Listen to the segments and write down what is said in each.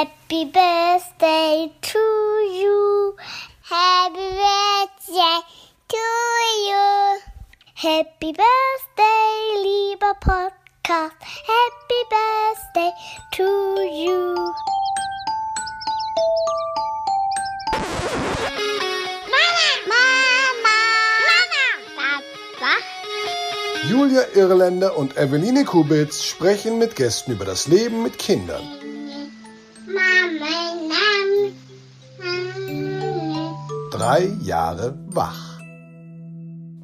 Happy birthday to you. Happy birthday to you. Happy birthday, lieber Podcast. Happy birthday to you. Mama, Mama, Mama, Papa. Julia Irländer und Eveline Kubitz sprechen mit Gästen über das Leben mit Kindern. Drei Jahre wach.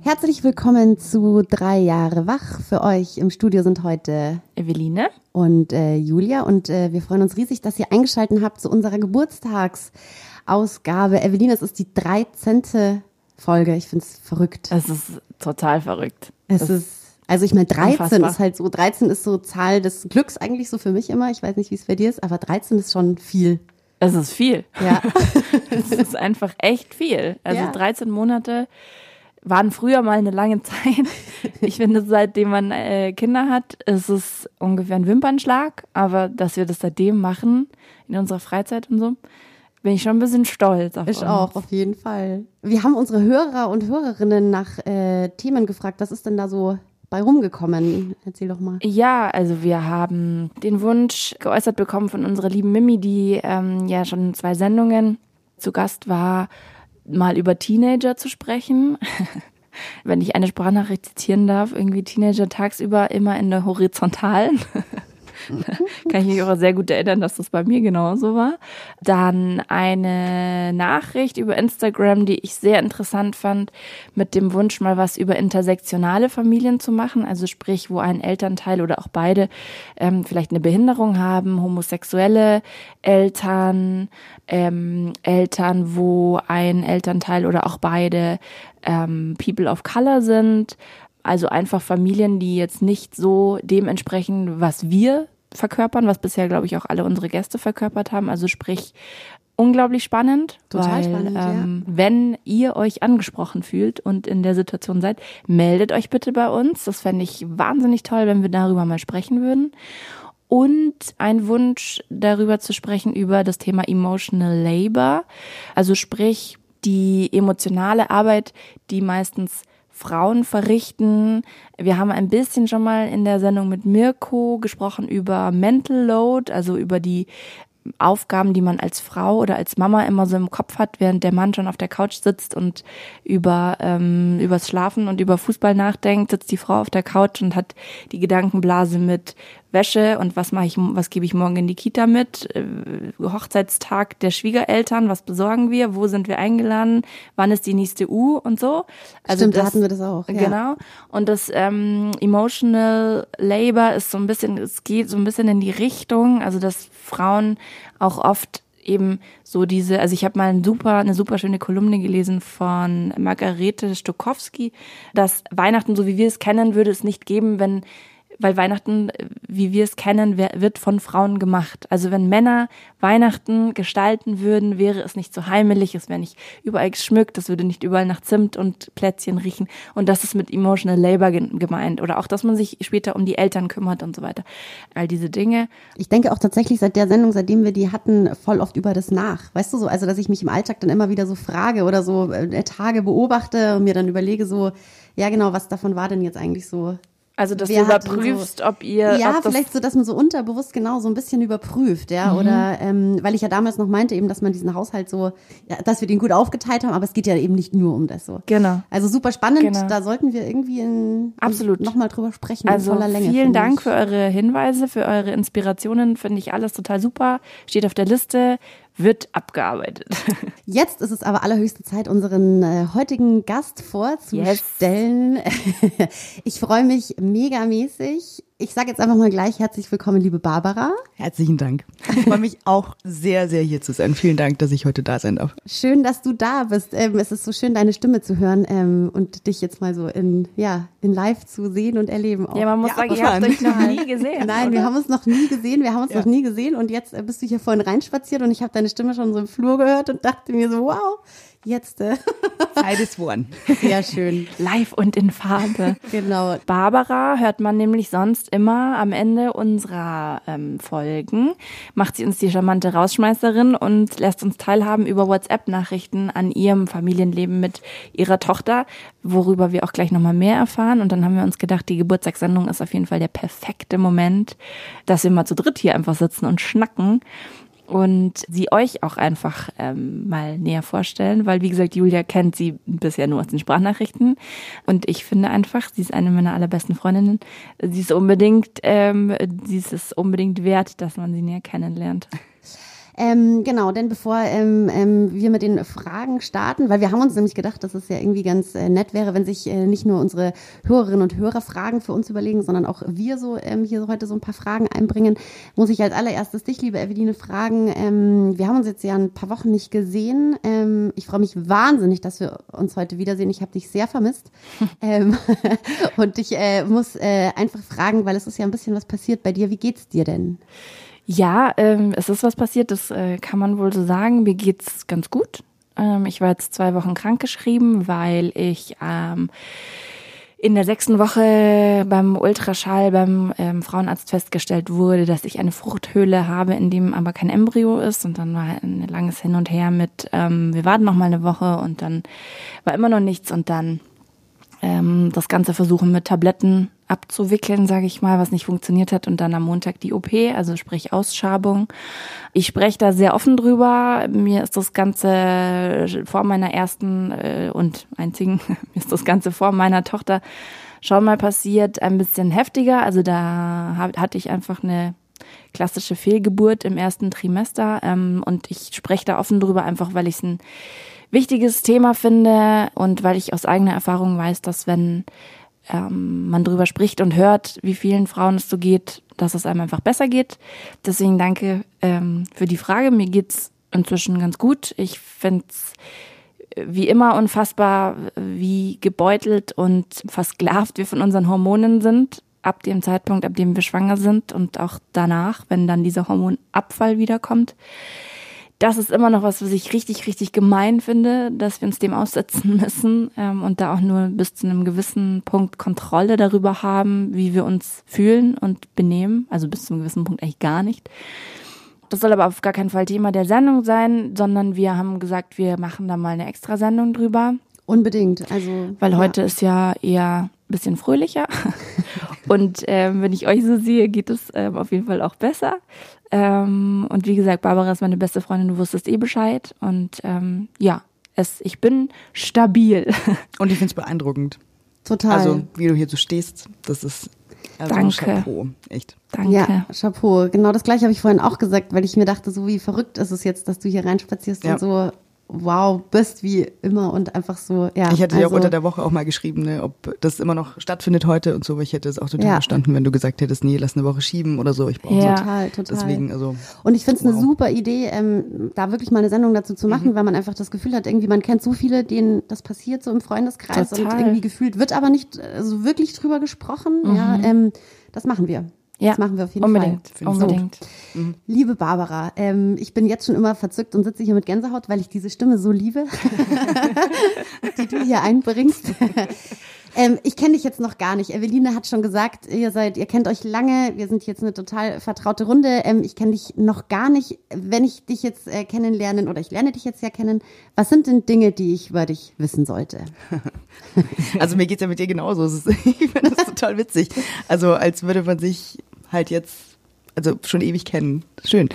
Herzlich willkommen zu Drei Jahre wach. Für euch im Studio sind heute Eveline. und äh, Julia und äh, wir freuen uns riesig, dass ihr eingeschaltet habt zu unserer Geburtstagsausgabe. Eveline, es ist die 13. Folge. Ich finde es verrückt. Es ist total verrückt. Es das, ist, also ich meine, 13 unfassbar. ist halt so, 13 ist so Zahl des Glücks eigentlich so für mich immer. Ich weiß nicht, wie es bei dir ist, aber 13 ist schon viel. es ist viel. Ja. Es ist einfach echt viel. Also Ja. 13 Monate waren früher mal eine lange Zeit. Ich finde, seitdem man äh, Kinder hat, ist es ungefähr ein Wimpernschlag. Aber dass wir das seitdem machen, in unserer Freizeit und so, bin ich schon ein bisschen stolz auf Ich uns. auch, auf jeden Fall. Wir haben unsere Hörer und Hörerinnen nach äh, Themen gefragt. Was ist denn da so bei rumgekommen? Erzähl doch mal. Ja, also wir haben den Wunsch geäußert bekommen von unserer lieben Mimi, die ähm, ja schon zwei Sendungen zu Gast war, mal über Teenager zu sprechen. Wenn ich eine Sprachnachricht zitieren darf, irgendwie Teenager tagsüber immer in der Horizontalen. Kann ich mich auch sehr gut erinnern, dass das bei mir genauso war. Dann eine Nachricht über Instagram, die ich sehr interessant fand, mit dem Wunsch, mal was über intersektionale Familien zu machen. Also sprich, wo ein Elternteil oder auch beide ähm, vielleicht eine Behinderung haben, homosexuelle Eltern, ähm, Eltern, wo ein Elternteil oder auch beide ähm, People of Color sind. Also einfach Familien, die jetzt nicht so dementsprechend, was wir verkörpern, was bisher, glaube ich, auch alle unsere Gäste verkörpert haben. Also sprich, unglaublich spannend. Total weil, spannend, ja. ähm, Wenn ihr euch angesprochen fühlt und in der Situation seid, meldet euch bitte bei uns. Das fände ich wahnsinnig toll, wenn wir darüber mal sprechen würden. Und ein Wunsch darüber zu sprechen über das Thema Emotional Labor. Also sprich, die emotionale Arbeit, die meistens Frauen verrichten. Wir haben ein bisschen schon mal in der Sendung mit Mirko gesprochen über Mental Load, also über die Aufgaben, die man als Frau oder als Mama immer so im Kopf hat, während der Mann schon auf der Couch sitzt und über ähm, übers Schlafen und über Fußball nachdenkt, sitzt die Frau auf der Couch und hat die Gedankenblase mit Wäsche und was mache ich, was gebe ich morgen in die Kita mit, äh, Hochzeitstag der Schwiegereltern, was besorgen wir, wo sind wir eingeladen, wann ist die nächste U und so. Also Stimmt, da hatten wir das auch, ja. Genau. Und das ähm, Emotional Labor ist so ein bisschen, es geht so ein bisschen in die Richtung, also dass Frauen auch oft eben so diese, also ich habe mal ein super, eine super schöne Kolumne gelesen von Margarete Stokowski, dass Weihnachten, so wie wir es kennen, würde es nicht geben, wenn weil Weihnachten, äh, wie wir es kennen, wird von Frauen gemacht. Also wenn Männer Weihnachten gestalten würden, wäre es nicht so heimelig, es wäre nicht überall geschmückt, es würde nicht überall nach Zimt und Plätzchen riechen. Und das ist mit Emotional Labor gemeint. Oder auch, dass man sich später um die Eltern kümmert und so weiter. All diese Dinge. Ich denke auch tatsächlich seit der Sendung, seitdem wir die hatten, voll oft über das nach. Weißt du so, also dass ich mich im Alltag dann immer wieder so frage oder so äh, Tage beobachte und mir dann überlege so, ja genau, was davon war denn jetzt eigentlich so Also, dass Wer du überprüfst, so, ob ihr. Ja, ob das, vielleicht so, dass man so unterbewusst genau so ein bisschen überprüft, ja. Mhm. Oder ähm, weil ich ja damals noch meinte, eben, dass man diesen Haushalt so, ja, dass wir den gut aufgeteilt haben, aber es geht ja eben nicht nur um das so. Genau. Also super spannend, Genau. da sollten wir irgendwie in Absolut. nochmal drüber sprechen Also in voller Länge. vielen Dank ich. für eure Hinweise, für eure Inspirationen. Finde ich alles total super. Steht auf der Liste, wird abgearbeitet. Jetzt ist es aber allerhöchste Zeit, unseren äh, heutigen Gast vorzustellen. Ich freue mich megamäßig. Ich sage jetzt einfach mal gleich herzlich willkommen, liebe Barbara. Herzlichen Dank. Ich freue mich auch sehr, sehr hier zu sein. Vielen Dank, dass ich heute da sein darf. Schön, dass du da bist. Ähm, es ist so schön, deine Stimme zu hören ähm, und dich jetzt mal so in, ja, in live zu sehen und erleben. Auch. Ja, man muss Ja, sagen, ihr habt euch noch nie gesehen. Nein, wir haben uns noch nie gesehen, wir haben uns noch nie gesehen und jetzt bist du hier vorhin reinspaziert und ich habe deine Stimme schon so im Flur gehört und dachte mir so, wow, Jetzt. Äh, Zeit ist one. sehr schön. Live und in Farbe. Genau. Barbara hört man nämlich sonst immer am Ende unserer ähm, Folgen. Macht sie uns die charmante Rausschmeißerin und lässt uns teilhaben über WhatsApp-Nachrichten an ihrem Familienleben mit ihrer Tochter, worüber wir auch gleich nochmal mehr erfahren. Und dann haben wir uns gedacht, die Geburtstagssendung ist auf jeden Fall der perfekte Moment, dass wir mal zu dritt hier einfach sitzen und schnacken und sie euch auch einfach ähm, mal näher vorstellen, weil wie gesagt, Julia kennt sie bisher nur aus den Sprachnachrichten und ich finde einfach, sie ist eine meiner allerbesten Freundinnen. Sie ist unbedingt, ähm, sie ist es unbedingt wert, dass man sie näher kennenlernt. Ähm, genau, denn bevor ähm, ähm, wir mit den Fragen starten, weil wir haben uns nämlich gedacht, dass es ja irgendwie ganz äh, nett wäre, wenn sich äh, nicht nur unsere Hörerinnen und Hörer Fragen für uns überlegen, sondern auch wir so ähm, hier heute so ein paar Fragen einbringen, muss ich als allererstes dich, liebe Eveline, fragen. Ähm, wir haben uns jetzt ja ein paar Wochen nicht gesehen. Ähm, ich freue mich wahnsinnig, dass wir uns heute wiedersehen. Ich habe dich sehr vermisst. und ich äh, muss äh, einfach fragen, weil es ist ja ein bisschen was passiert bei dir. Wie geht's dir denn? Ja, ähm, es ist was passiert, das äh, kann man wohl so sagen. Mir geht's ganz gut. Ähm, ich war jetzt zwei Wochen krankgeschrieben, weil ich ähm, in der sechsten Woche beim Ultraschall beim ähm, Frauenarzt festgestellt wurde, dass ich eine Fruchthöhle habe, in dem aber kein Embryo ist. Und dann war ein langes Hin und Her mit, ähm, wir warten noch mal eine Woche und dann war immer noch nichts und dann ähm, das Ganze versuchen mit Tabletten abzuwickeln, sage ich mal, was nicht funktioniert hat und dann am Montag die OP, also sprich Ausschabung. Ich spreche da sehr offen drüber. Mir ist das Ganze vor meiner ersten äh, und einzigen, mir ist das Ganze vor meiner Tochter schon mal passiert, ein bisschen heftiger. Also da hatte ich einfach eine klassische Fehlgeburt im ersten Trimester ähm, und ich spreche da offen drüber, einfach weil ich es ein wichtiges Thema finde und weil ich aus eigener Erfahrung weiß, dass wenn ähm, man drüber spricht und hört, wie vielen Frauen es so geht, dass es einem einfach besser geht. Deswegen danke ähm, für die Frage. Mir geht's inzwischen ganz gut. Ich find's wie immer unfassbar, wie gebeutelt und versklavt wir von unseren Hormonen sind, ab dem Zeitpunkt, ab dem wir schwanger sind und auch danach, wenn dann dieser Hormonabfall wiederkommt das ist immer noch was, was ich richtig, richtig gemein finde, dass wir uns dem aussetzen müssen ähm, und da auch nur bis zu einem gewissen Punkt Kontrolle darüber haben, wie wir uns fühlen und benehmen. Also bis zu einem gewissen Punkt eigentlich gar nicht. Das soll aber auf gar keinen Fall Thema der Sendung sein, sondern wir haben gesagt, wir machen da mal eine extra Sendung drüber. Unbedingt. Also Weil ja. heute ist ja eher ein bisschen fröhlicher. Und ähm, wenn ich euch so sehe, geht es ähm, auf jeden Fall auch besser. Ähm, und wie gesagt, Barbara ist meine beste Freundin, du wusstest eh Bescheid. Und ähm, ja, es, ich bin stabil. Und ich finde es beeindruckend. total. Also, wie du hier so stehst, das ist also Danke. Chapeau, echt. Danke. Ja, Chapeau. Genau das gleiche habe ich vorhin auch gesagt, weil ich mir dachte, so wie verrückt ist es jetzt, dass du hier reinspazierst Ja. und so wow bist wie immer und einfach so, ja. Ich hatte dir auch also, unter der Woche auch mal geschrieben, ne, ob das immer noch stattfindet heute und so, aber ich hätte es auch total Ja. verstanden, wenn du gesagt hättest, nee, lass eine Woche schieben oder so. Ich brauche Ja. Total, total. Deswegen, also. Und ich finde es eine Wow. super Idee, ähm, da wirklich mal eine Sendung dazu zu Mhm. machen, weil man einfach das Gefühl hat, irgendwie man kennt so viele, denen das passiert so im Freundeskreis und Total. irgendwie gefühlt wird aber nicht äh, so wirklich drüber gesprochen. Ja, ähm, das machen wir. Mhm. Ja, das machen wir auf jeden unbedingt, Fall. unbedingt. Liebe Barbara, ähm, ich bin jetzt schon immer verzückt und sitze hier mit Gänsehaut, weil ich diese Stimme so liebe, die du hier einbringst. ähm, ich kenne dich jetzt noch gar nicht. Eveline hat schon gesagt, ihr seid, ihr kennt euch lange. Wir sind jetzt eine total vertraute Runde. Ähm, ich kenne dich noch gar nicht. Wenn ich dich jetzt äh, kennenlernen oder ich lerne dich jetzt ja kennen, was sind denn Dinge, die ich über dich wissen sollte? Also mir geht's ja mit dir genauso. Ich finde das total witzig. Also als würde man sich halt jetzt, also schon ewig kennen. Schön.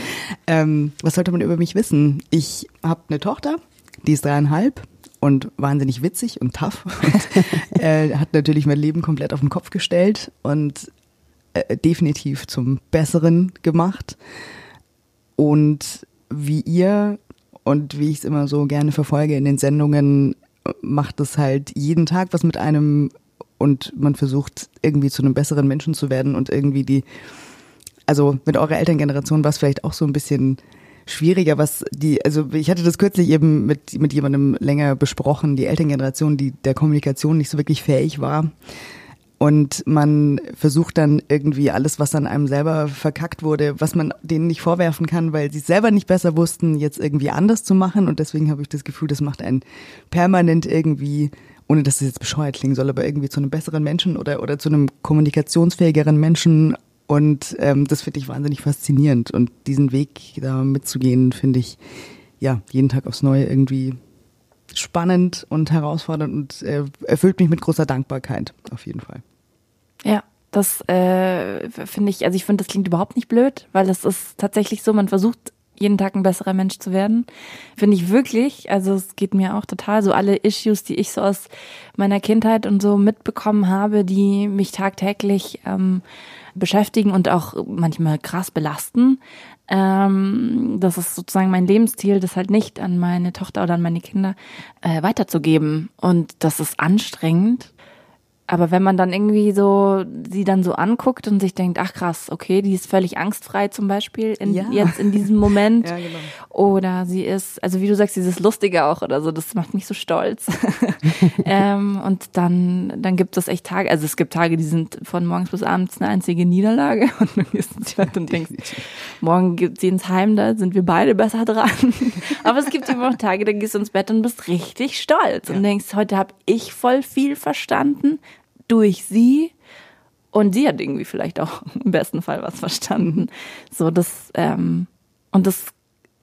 Ähm, was sollte man über mich wissen? Ich habe eine Tochter, die ist dreieinhalb und wahnsinnig witzig und tough. Und, äh, hat natürlich mein Leben komplett auf den Kopf gestellt und äh, definitiv zum Besseren gemacht. Und wie ihr und wie ich es immer so gerne verfolge in den Sendungen, macht es halt jeden Tag was mit einem und man versucht irgendwie zu einem besseren Menschen zu werden und irgendwie die, also mit eurer Elterngeneration war es vielleicht auch so ein bisschen schwieriger, was die, also ich hatte das kürzlich eben mit, mit jemandem länger besprochen, die Elterngeneration, die der Kommunikation nicht so wirklich fähig war. und man versucht dann irgendwie alles, was an einem selber verkackt wurde, was man denen nicht vorwerfen kann, weil sie es selber nicht besser wussten, jetzt irgendwie anders zu machen. Und deswegen habe ich das Gefühl, das macht einen permanent irgendwie, ohne dass es jetzt bescheuert klingen soll, aber irgendwie zu einem besseren Menschen oder, oder zu einem kommunikationsfähigeren Menschen. Und ähm, das finde ich wahnsinnig faszinierend. Und diesen Weg da mitzugehen, finde ich ja jeden Tag aufs Neue irgendwie spannend und herausfordernd und äh, erfüllt mich mit großer Dankbarkeit, auf jeden Fall. Ja, das äh, finde ich, also ich finde, das klingt überhaupt nicht blöd, weil es ist tatsächlich so, man versucht jeden Tag ein besserer Mensch zu werden. Finde ich wirklich, also es geht mir auch total so alle Issues, die ich so aus meiner Kindheit und so mitbekommen habe, die mich tagtäglich ähm, beschäftigen und auch manchmal krass belasten. Ähm, das ist sozusagen mein Lebensstil, das halt nicht an meine Tochter oder an meine Kinder äh, weiterzugeben. Und das ist anstrengend. Aber wenn man dann irgendwie so sie dann so anguckt und sich denkt, ach krass, okay, die ist völlig angstfrei zum Beispiel in, Ja. jetzt in diesem Moment. Ja, genau. Oder sie ist, also wie du sagst, dieses Lustige auch oder so, das macht mich so stolz. ähm, und dann, dann gibt es echt Tage, also es gibt Tage, die sind von morgens bis abends eine einzige Niederlage und du gehst ins Bett und denkst, morgen geht sie ins Heim, da sind wir beide besser dran. Aber es gibt eben auch Tage, da gehst du ins Bett und bist richtig stolz und denkst, heute habe ich voll viel verstanden durch sie. Und sie hat irgendwie vielleicht auch im besten Fall was verstanden. So, das, ähm, und das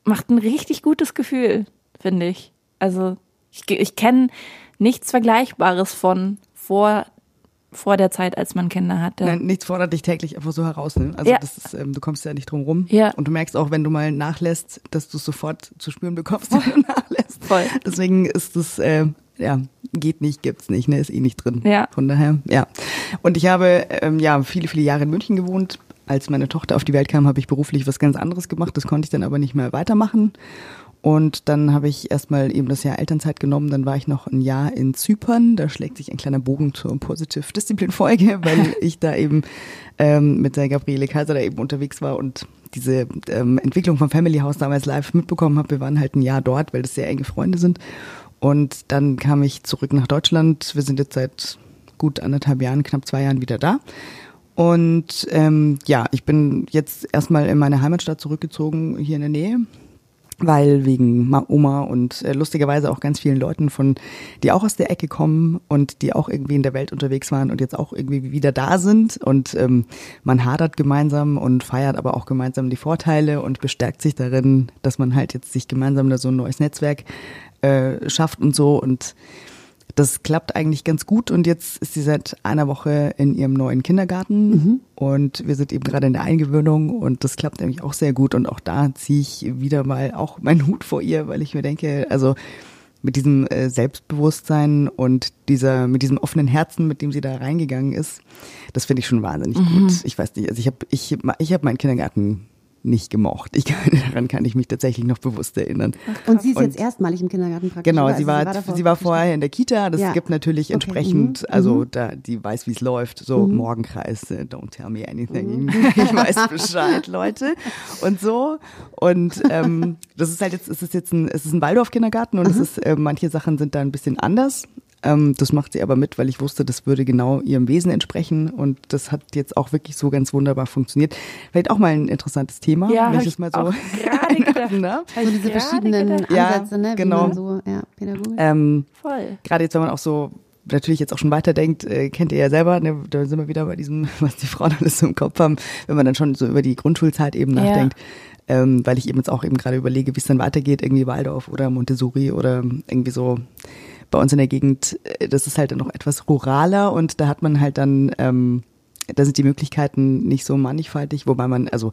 macht ein richtig gutes Gefühl, finde ich. Also, ich, ich kenne nichts Vergleichbares von vor, vor der Zeit, als man Kinder hatte. Nein, nichts fordert dich täglich einfach so heraus. Ne? Also Ja. das ist, ähm, du kommst ja nicht drum rum. Ja. Und du merkst auch, wenn du mal nachlässt, dass du es sofort zu spüren bekommst, wenn du nachlässt. Voll. Deswegen ist das, äh, ja, geht nicht, gibt's nicht, ne, ist eh nicht drin. Ja. Von daher, ja. Und ich habe, ähm, ja, viele, viele Jahre in München gewohnt. Als meine Tochter auf die Welt kam, habe ich beruflich was ganz anderes gemacht. Das konnte ich dann aber nicht mehr weitermachen. Und dann habe ich erstmal eben das Jahr Elternzeit genommen. Dann war ich noch ein Jahr in Zypern. Da schlägt sich ein kleiner Bogen zur Positive Discipline Folge, weil ich da eben ähm, mit der Gabriele Kaiser da eben unterwegs war und diese ähm, Entwicklung vom Family House damals live mitbekommen habe. Wir waren halt ein Jahr dort, weil das sehr enge Freunde sind. Und dann kam ich zurück nach Deutschland. Wir sind jetzt seit gut anderthalb Jahren, knapp zwei Jahren wieder da. Und ähm, ja, ich bin jetzt erstmal in meine Heimatstadt zurückgezogen, hier in der Nähe, weil wegen Ma- Oma und äh, lustigerweise auch ganz vielen Leuten von, die auch aus der Ecke kommen und die auch irgendwie in der Welt unterwegs waren und jetzt auch irgendwie wieder da sind und ähm, man hadert gemeinsam und feiert aber auch gemeinsam die Vorteile und bestärkt sich darin, dass man halt jetzt sich gemeinsam da so ein neues Netzwerk äh, schafft und so. Und das klappt eigentlich ganz gut. Und jetzt ist sie seit einer Woche in ihrem neuen Kindergarten. Und wir sind eben gerade in der Eingewöhnung. Und das klappt nämlich auch sehr gut. Und auch da ziehe ich wieder mal auch meinen Hut vor ihr, weil ich mir denke, also mit diesem äh, Selbstbewusstsein und dieser mit diesem offenen Herzen, mit dem sie da reingegangen ist, das finde ich schon wahnsinnig gut. Ich weiß nicht, also ich habe ich ich habe meinen Kindergarten nicht gemocht. Ich daran kann ich mich tatsächlich noch bewusst erinnern. Und sie ist Und- jetzt erstmalig im Kindergarten praktisch. Genau, oder? sie Also war, davor- sie war vorher in der Kita. Das Ja. gibt natürlich Okay, entsprechend, mhm, also da, die weiß, wie es läuft. So Morgenkreis, äh, don't tell me anything. Ich weiß Bescheid, Leute. Und so. Und ähm, das ist halt jetzt, es ist jetzt ein, es ist ein Waldorf-Kindergarten und es ist, äh, manche Sachen sind da ein bisschen anders. Ähm, das macht sie aber mit, weil ich wusste, das würde genau ihrem Wesen entsprechen und das hat jetzt auch wirklich so ganz wunderbar funktioniert. Vielleicht auch mal ein interessantes Thema, Ja, das mal so gerade gedacht. ne? So diese verschiedenen Ja, Ansätze, ne? Genau. man so, ja, pädagogisch. Ähm, Voll. gerade jetzt, wenn man auch so natürlich jetzt auch schon weiterdenkt, äh, kennt ihr ja selber, ne, da sind wir wieder bei diesem, was die Frauen alles so im Kopf haben, wenn man dann schon so über die Grundschulzeit eben Ja. nachdenkt. Ähm, weil ich eben jetzt auch eben gerade überlege, wie es dann weitergeht, irgendwie Waldorf oder Montessori oder irgendwie so bei uns in der Gegend, äh, das ist halt dann noch etwas ruraler und da hat man halt dann, ähm, da sind die Möglichkeiten nicht so mannigfaltig, wobei man, also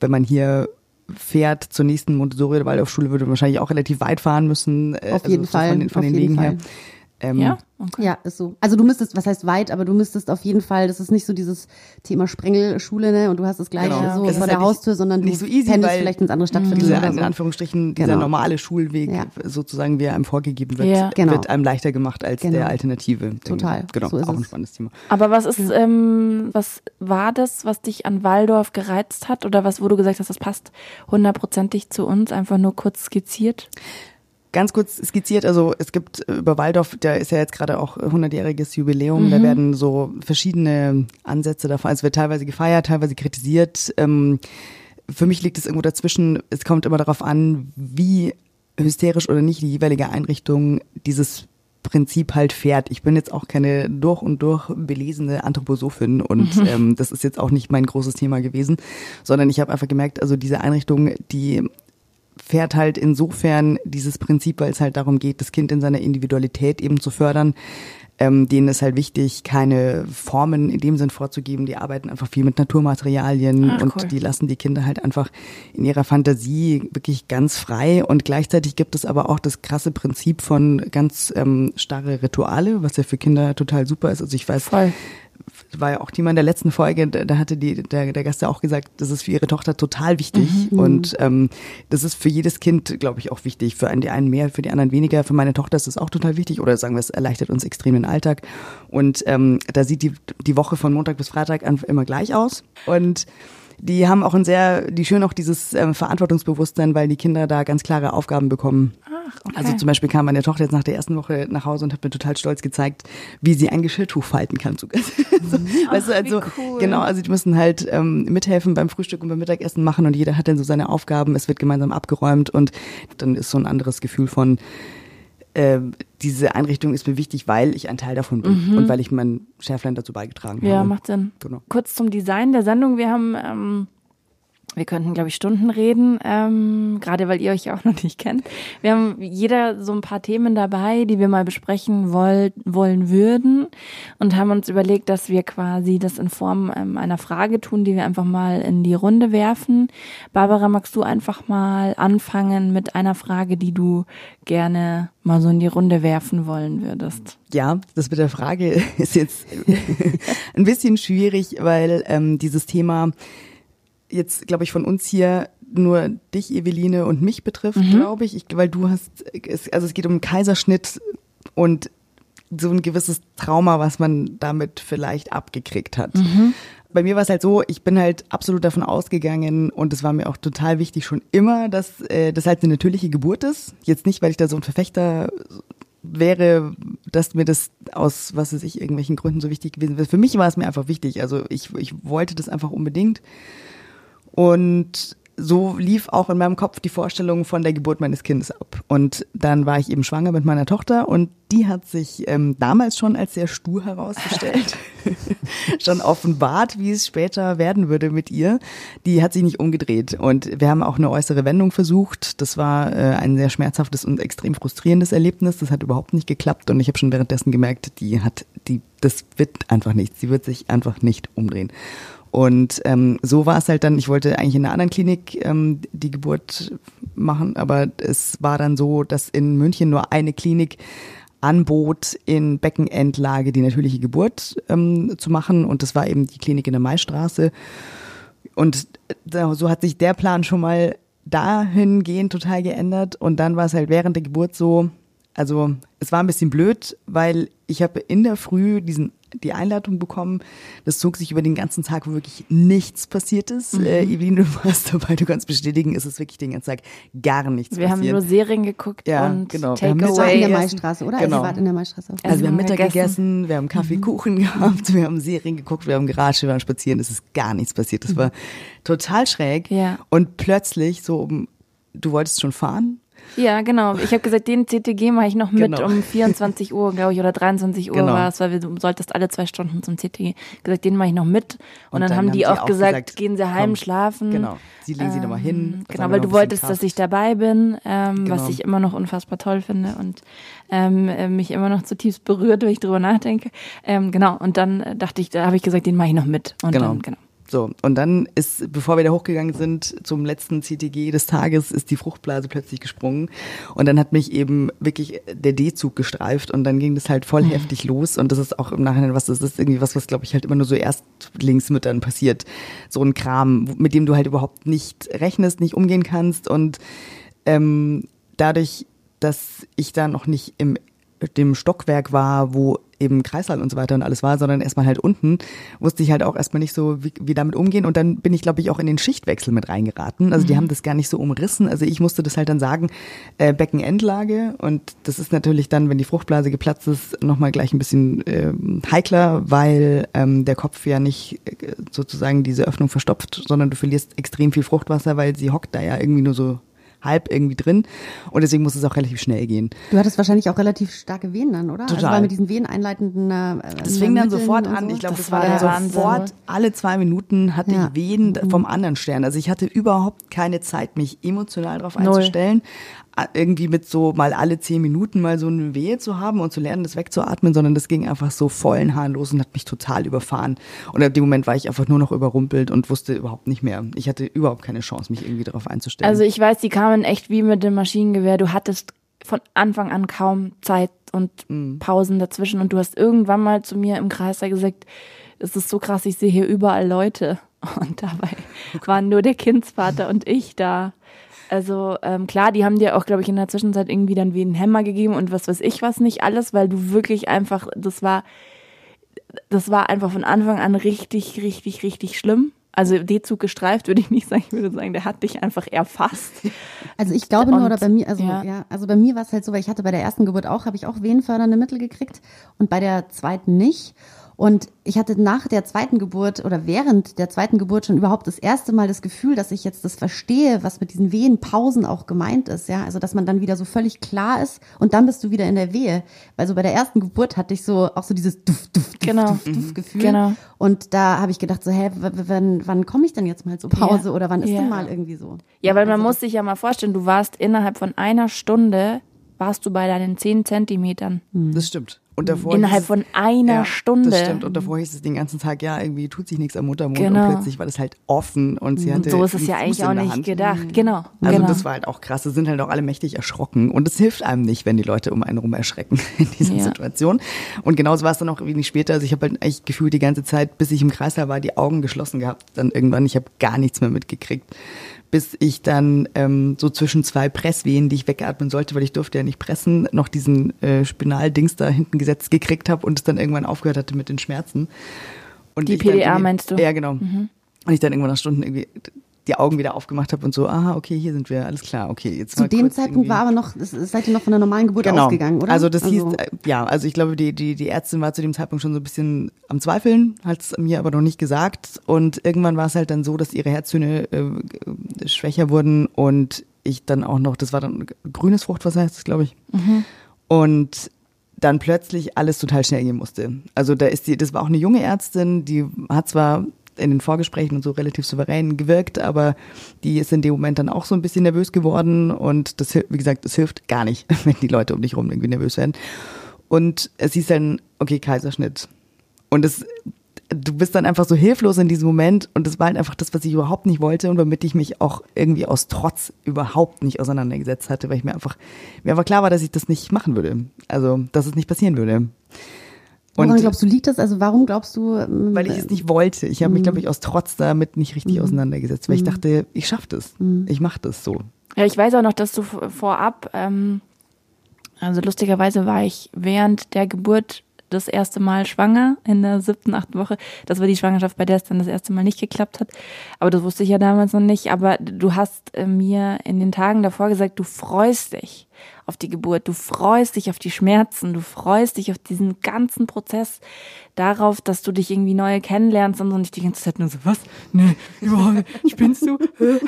wenn man hier fährt zur nächsten Montessori- oder Waldorfschule, würde man wahrscheinlich auch relativ weit fahren müssen. äh, Auf jeden so Fall, Von den, von den jeden Wegen her. Ähm, Ja? Okay. Ja, ist so. Also du müsstest, was heißt weit, aber du müsstest auf jeden Fall, das ist nicht so dieses Thema Sprengelschule, ne? Und du hast es gleich Genau. so Das vor halt der nicht- Haustür, sondern du nicht so easy, pendelst weil vielleicht ins andere Stadtviertel Dieser, oder in so. Anführungsstrichen, dieser Genau. normale Schulweg Ja. sozusagen, wie er einem vorgegeben wird, Ja. Genau. wird einem leichter gemacht als Genau. der Alternative. Total. Genau, So ist auch ein es. spannendes Thema. Aber was ist, ähm, was war das, was dich an Waldorf gereizt hat? Oder was, wo du gesagt hast, das passt hundertprozentig zu uns, einfach nur kurz skizziert? Ganz kurz skizziert, also es gibt über Waldorf, da ist ja jetzt gerade auch 100-jähriges Jubiläum, da werden so verschiedene Ansätze davon, also es wird teilweise gefeiert, teilweise kritisiert. Ähm, für mich liegt es irgendwo dazwischen, es kommt immer darauf an, wie hysterisch oder nicht die jeweilige Einrichtung dieses Prinzip halt fährt. Ich bin jetzt auch keine durch und durch belesene Anthroposophin und Mhm. ähm, das ist jetzt auch nicht mein großes Thema gewesen, sondern ich habe einfach gemerkt, also diese Einrichtung, die fährt halt insofern dieses Prinzip, weil es halt darum geht, das Kind in seiner Individualität eben zu fördern. Ähm, denen ist halt wichtig, keine Formen in dem Sinn vorzugeben. Die arbeiten einfach viel mit Naturmaterialien Ach, und cool. die lassen die Kinder halt einfach in ihrer Fantasie wirklich ganz frei. Und gleichzeitig gibt es aber auch das krasse Prinzip von ganz ähm, starre Rituale, was ja für Kinder total super ist. Also ich weiß, Voll. War ja auch Thema in der letzten Folge, da, hatte die, der, der Gast ja auch gesagt, das ist für ihre Tochter total wichtig. Und ähm, das ist für jedes Kind, glaube ich, auch wichtig. Für einen, die einen mehr, für die anderen weniger. Für meine Tochter ist es auch total wichtig. Oder sagen wir, es erleichtert uns extrem den Alltag. Und ähm, da sieht die, die Woche von Montag bis Freitag an- immer gleich aus. Und die haben auch ein sehr, die schön auch dieses ähm, Verantwortungsbewusstsein, weil die Kinder da ganz klare Aufgaben bekommen. Ach, okay. Also zum Beispiel kam meine Tochter jetzt nach der ersten Woche nach Hause und hat mir total stolz gezeigt, wie sie ein Geschirrtuch falten kann. so, weißt du, Ach, wie also cool. genau, also die müssen halt ähm, mithelfen beim Frühstück und beim Mittagessen machen und jeder hat dann so seine Aufgaben. Es wird gemeinsam abgeräumt und dann ist so ein anderes Gefühl von äh, diese Einrichtung ist mir wichtig, weil ich ein Teil davon bin und weil ich mein Schärflein dazu beigetragen Mhm. Ja, habe. macht Sinn. Genau. Kurz zum Design der Sendung. Wir haben, ähm, wir könnten, glaube ich, Stunden reden, ähm, gerade weil ihr euch auch noch nicht kennt. Wir haben jeder so ein paar Themen dabei, die wir mal besprechen woll wollen würden und haben uns überlegt, dass wir quasi das in Form ähm, einer Frage tun, die wir einfach mal in die Runde werfen. Barbara, magst du einfach mal anfangen mit einer Frage, die du gerne mal so in die Runde werfen wollen würdest? Ja, das mit der Frage ist jetzt ein bisschen schwierig, weil ähm, dieses Thema jetzt, glaube ich, von uns hier nur dich, Eveline, und mich betrifft, glaube ich. ich. Weil du hast, es, also es geht um einen Kaiserschnitt und so ein gewisses Trauma, was man damit vielleicht abgekriegt hat. Bei mir war es halt so, ich bin halt absolut davon ausgegangen und es war mir auch total wichtig schon immer, dass äh, das halt eine natürliche Geburt ist. Jetzt nicht, weil ich da so ein Verfechter wäre, dass mir das aus, was weiß ich, irgendwelchen Gründen so wichtig gewesen wäre. Für mich war es mir einfach wichtig. Also ich, ich wollte das einfach unbedingt. Und so lief auch in meinem Kopf die Vorstellung von der Geburt meines Kindes ab. Und dann war ich eben schwanger mit meiner Tochter und die hat sich ähm, damals schon als sehr stur herausgestellt, schon offenbart, wie es später werden würde mit ihr. Die hat sich nicht umgedreht und wir haben auch eine äußere Wendung versucht. Das war äh, ein sehr schmerzhaftes und extrem frustrierendes Erlebnis. Das hat überhaupt nicht geklappt und ich habe schon währenddessen gemerkt, die hat, die, das wird einfach nichts. Sie wird sich einfach nicht umdrehen. Und ähm, so war es halt dann, ich wollte eigentlich in einer anderen Klinik ähm, die Geburt machen, aber es war dann so, dass in München nur eine Klinik anbot, in Beckenendlage die natürliche Geburt ähm, zu machen. Und das war eben die Klinik in der Maistraße. Und da, so hat sich der Plan schon mal dahingehend total geändert. Und dann war es halt während der Geburt so, also es war ein bisschen blöd, weil ich habe in der Früh diesen die Einladung bekommen. Das zog sich über den ganzen Tag, wo wirklich nichts passiert ist. Mhm. Äh, Evelyn, du warst dabei, du kannst bestätigen, es ist wirklich den ganzen Tag gar nichts Wir haben passiert. nur Serien geguckt Ja, und genau. Wir haben war in Takeaway. der. Maistraße, oder? Genau. Also, ihr wart in der Maistraße. auch. Also wir haben Mittag gegessen. gegessen, wir haben Kaffee, Kuchen gehabt, wir haben Serien geguckt, wir haben geratscht, wir waren spazieren, es ist gar nichts passiert. Das war total schräg. Ja. Und plötzlich so um, du wolltest schon fahren? Ja, genau. Ich habe gesagt, den CTG mache ich noch mit Genau. um 24 Uhr, glaube ich, oder 23 Uhr Genau. war es, weil wir, du solltest alle zwei Stunden zum CTG. gesagt, den mache ich noch mit. Und, Und dann, dann haben die auch auch gesagt, gesagt, gehen Sie heim, komm, schlafen. genau. Sie legen Sie da mal hin, Ähm, Genau, weil du wolltest, bisschen dass ich Kraft. dabei bin, ähm, was Genau. ich immer noch unfassbar toll finde und ähm, äh, mich immer noch zutiefst berührt, wenn ich drüber nachdenke. Ähm, genau, und dann äh, dachte ich, da habe ich gesagt, den mache ich noch mit. Und Genau. dann, genau. So, und dann ist, bevor wir da hochgegangen sind, zum letzten CTG des Tages, ist die Fruchtblase plötzlich gesprungen. Und dann hat mich eben wirklich der D-Zug gestreift und dann ging das halt voll heftig los. Und das ist auch im Nachhinein was, das ist irgendwie was, was glaube ich halt immer nur so Erstlingsmüttern passiert. So ein Kram, mit dem du halt überhaupt nicht rechnest, nicht umgehen kannst. Und ähm, dadurch, dass ich da noch nicht im dem Stockwerk war, wo eben Kreißsaal und so weiter und alles war, sondern erstmal halt unten, wusste ich halt auch erstmal nicht so, wie, wie damit umgehen. Und dann bin ich, glaube ich, auch in den Schichtwechsel mit reingeraten. Also die haben das gar nicht so umrissen. Also ich musste das halt dann sagen, äh, Beckenendlage. Und das ist natürlich dann, wenn die Fruchtblase geplatzt ist, nochmal gleich ein bisschen äh, heikler, weil ähm, der Kopf ja nicht äh, sozusagen diese Öffnung verstopft, sondern du verlierst extrem viel Fruchtwasser, weil sie hockt da ja irgendwie nur so halb irgendwie drin und deswegen muss es auch relativ schnell gehen. Du hattest wahrscheinlich auch relativ starke Wehen dann, oder? Also Total. weil mit diesen veneinleitenden äh, Das fing dann sofort an. so. Ich glaube, Das das, war dann Wahnsinn. sofort alle zwei Minuten hatte Ja. ich Wehen vom anderen Stern. Also ich hatte überhaupt keine Zeit, mich emotional darauf einzustellen. Irgendwie mit so mal alle zehn Minuten mal so eine Wehe zu haben und zu lernen, das wegzuatmen, sondern das ging einfach so vollen Hahn los und hat mich total überfahren. Und ab dem Moment war ich einfach nur noch überrumpelt und wusste überhaupt nicht mehr. Ich hatte überhaupt keine Chance, mich irgendwie darauf einzustellen. Also ich weiß, die kamen echt wie mit dem Maschinengewehr. Du hattest von Anfang an kaum Zeit und Pausen dazwischen und du hast irgendwann mal zu mir im Kreis da gesagt, es ist so krass, ich sehe hier überall Leute und dabei waren nur der Kindsvater und ich da. Also ähm, klar, die haben dir auch, glaube ich, in der Zwischenzeit irgendwie dann wie einen Hämmer gegeben und was weiß ich was nicht alles, weil du wirklich einfach, das war, das war einfach von Anfang an richtig, richtig, richtig schlimm. Also D-Zug gestreift würde ich nicht sagen, ich würde sagen, der hat dich einfach erfasst. Also ich glaube nur, Und- oder bei mir, also ja. ja, also bei mir war es halt so, weil ich hatte bei der ersten Geburt auch, habe ich auch wehenfördernde Mittel gekriegt und bei der zweiten nicht. Und ich hatte nach der zweiten Geburt oder während der zweiten Geburt schon überhaupt das erste Mal das Gefühl, dass ich jetzt das verstehe, was mit diesen Wehenpausen auch gemeint ist, ja. Also, dass man dann wieder so völlig klar ist und dann bist du wieder in der Wehe. Weil so bei der ersten Geburt hatte ich so auch so dieses Duft, Duft, Duft, Genau. Duft, Duft Gefühl. Genau. Und da habe ich gedacht so, hä, wann, wann komme ich denn jetzt mal zur Pause Ja. oder wann ist Ja. denn mal irgendwie so? Ja, weil man Also muss sich ja mal vorstellen, du warst innerhalb von einer Stunde, warst du bei deinen zehn Zentimetern. das stimmt. Und davor Innerhalb es- von einer ja, Stunde. Das stimmt. Und davor hieß es den ganzen Tag, ja, irgendwie tut sich nichts am Muttermund Genau. und plötzlich war das halt offen und sie hatte So ist es ja eigentlich auch nicht Hand. gedacht. Genau. Also genau. das war halt auch krass. Da sind halt auch alle mächtig erschrocken. Und es hilft einem nicht, wenn die Leute um einen rum erschrecken in dieser Ja. Situation. Und genauso war es dann auch wenig später. Also ich habe halt echt gefühlt die ganze Zeit, bis ich im Kreislauf war, die Augen geschlossen gehabt. Dann irgendwann, ich habe gar nichts mehr mitgekriegt. Bis ich dann ähm, so zwischen zwei Presswehen, die ich wegatmen sollte, weil ich durfte ja nicht pressen, noch diesen äh, Spinaldings da hinten gesetzt gekriegt habe und es dann irgendwann aufgehört hatte mit den Schmerzen. Und Die PDA meinst du? Mhm. Ja, genau. Und ich dann irgendwann nach Stunden irgendwie die Augen wieder aufgemacht habe und so, aha, okay, hier sind wir, alles klar, okay, jetzt Zu dem Zeitpunkt irgendwie- war aber noch, das- seid ihr noch von der normalen Geburt genau. ausgegangen, oder? Also das hieß, äh, ja, also ich glaube, die, die, die Ärztin war zu dem Zeitpunkt schon so ein bisschen am Zweifeln, hat es mir aber noch nicht gesagt. Und irgendwann war es halt dann so, dass ihre Herztöne äh, schwächer wurden und ich dann auch noch, das war dann grünes Fruchtwasser heißt es, glaube ich. Und dann plötzlich alles total schnell gehen musste. Also da ist die, das war auch eine junge Ärztin, die hat zwar in den Vorgesprächen und so relativ souverän gewirkt, aber die ist in dem Moment dann auch so ein bisschen nervös geworden und das, wie gesagt, das hilft gar nicht, wenn die Leute um dich rum irgendwie nervös werden. Und es hieß dann, okay, Kaiserschnitt. Und es, du bist dann einfach so hilflos in diesem Moment und das war halt einfach das, was ich überhaupt nicht wollte und womit ich mich auch irgendwie aus Trotz überhaupt nicht auseinandergesetzt hatte, weil ich mir einfach, mir einfach klar war, dass ich das nicht machen würde. Also, dass es nicht passieren würde. Woran glaubst du, liegt das? Also warum glaubst du? ähm, weil ich es nicht wollte. Ich habe mich, glaube ich, aus Trotz damit nicht richtig auseinandergesetzt, weil ich dachte, ich schaffe das. Ich mache das so. Ja, ich weiß auch noch, dass du vorab, ähm, also lustigerweise war ich während der Geburt das erste Mal schwanger in der siebten, achten Woche. Das war die Schwangerschaft, bei der es dann das erste Mal nicht geklappt hat. Aber das wusste ich ja damals noch nicht. Aber du hast äh, mir in den Tagen davor gesagt, du freust dich auf die Geburt, du freust dich auf die Schmerzen, du freust dich auf diesen ganzen Prozess, darauf, dass du dich irgendwie neu kennenlernst und so nicht die ganze Zeit nur so, was? Nee, überhaupt. Spinnst du?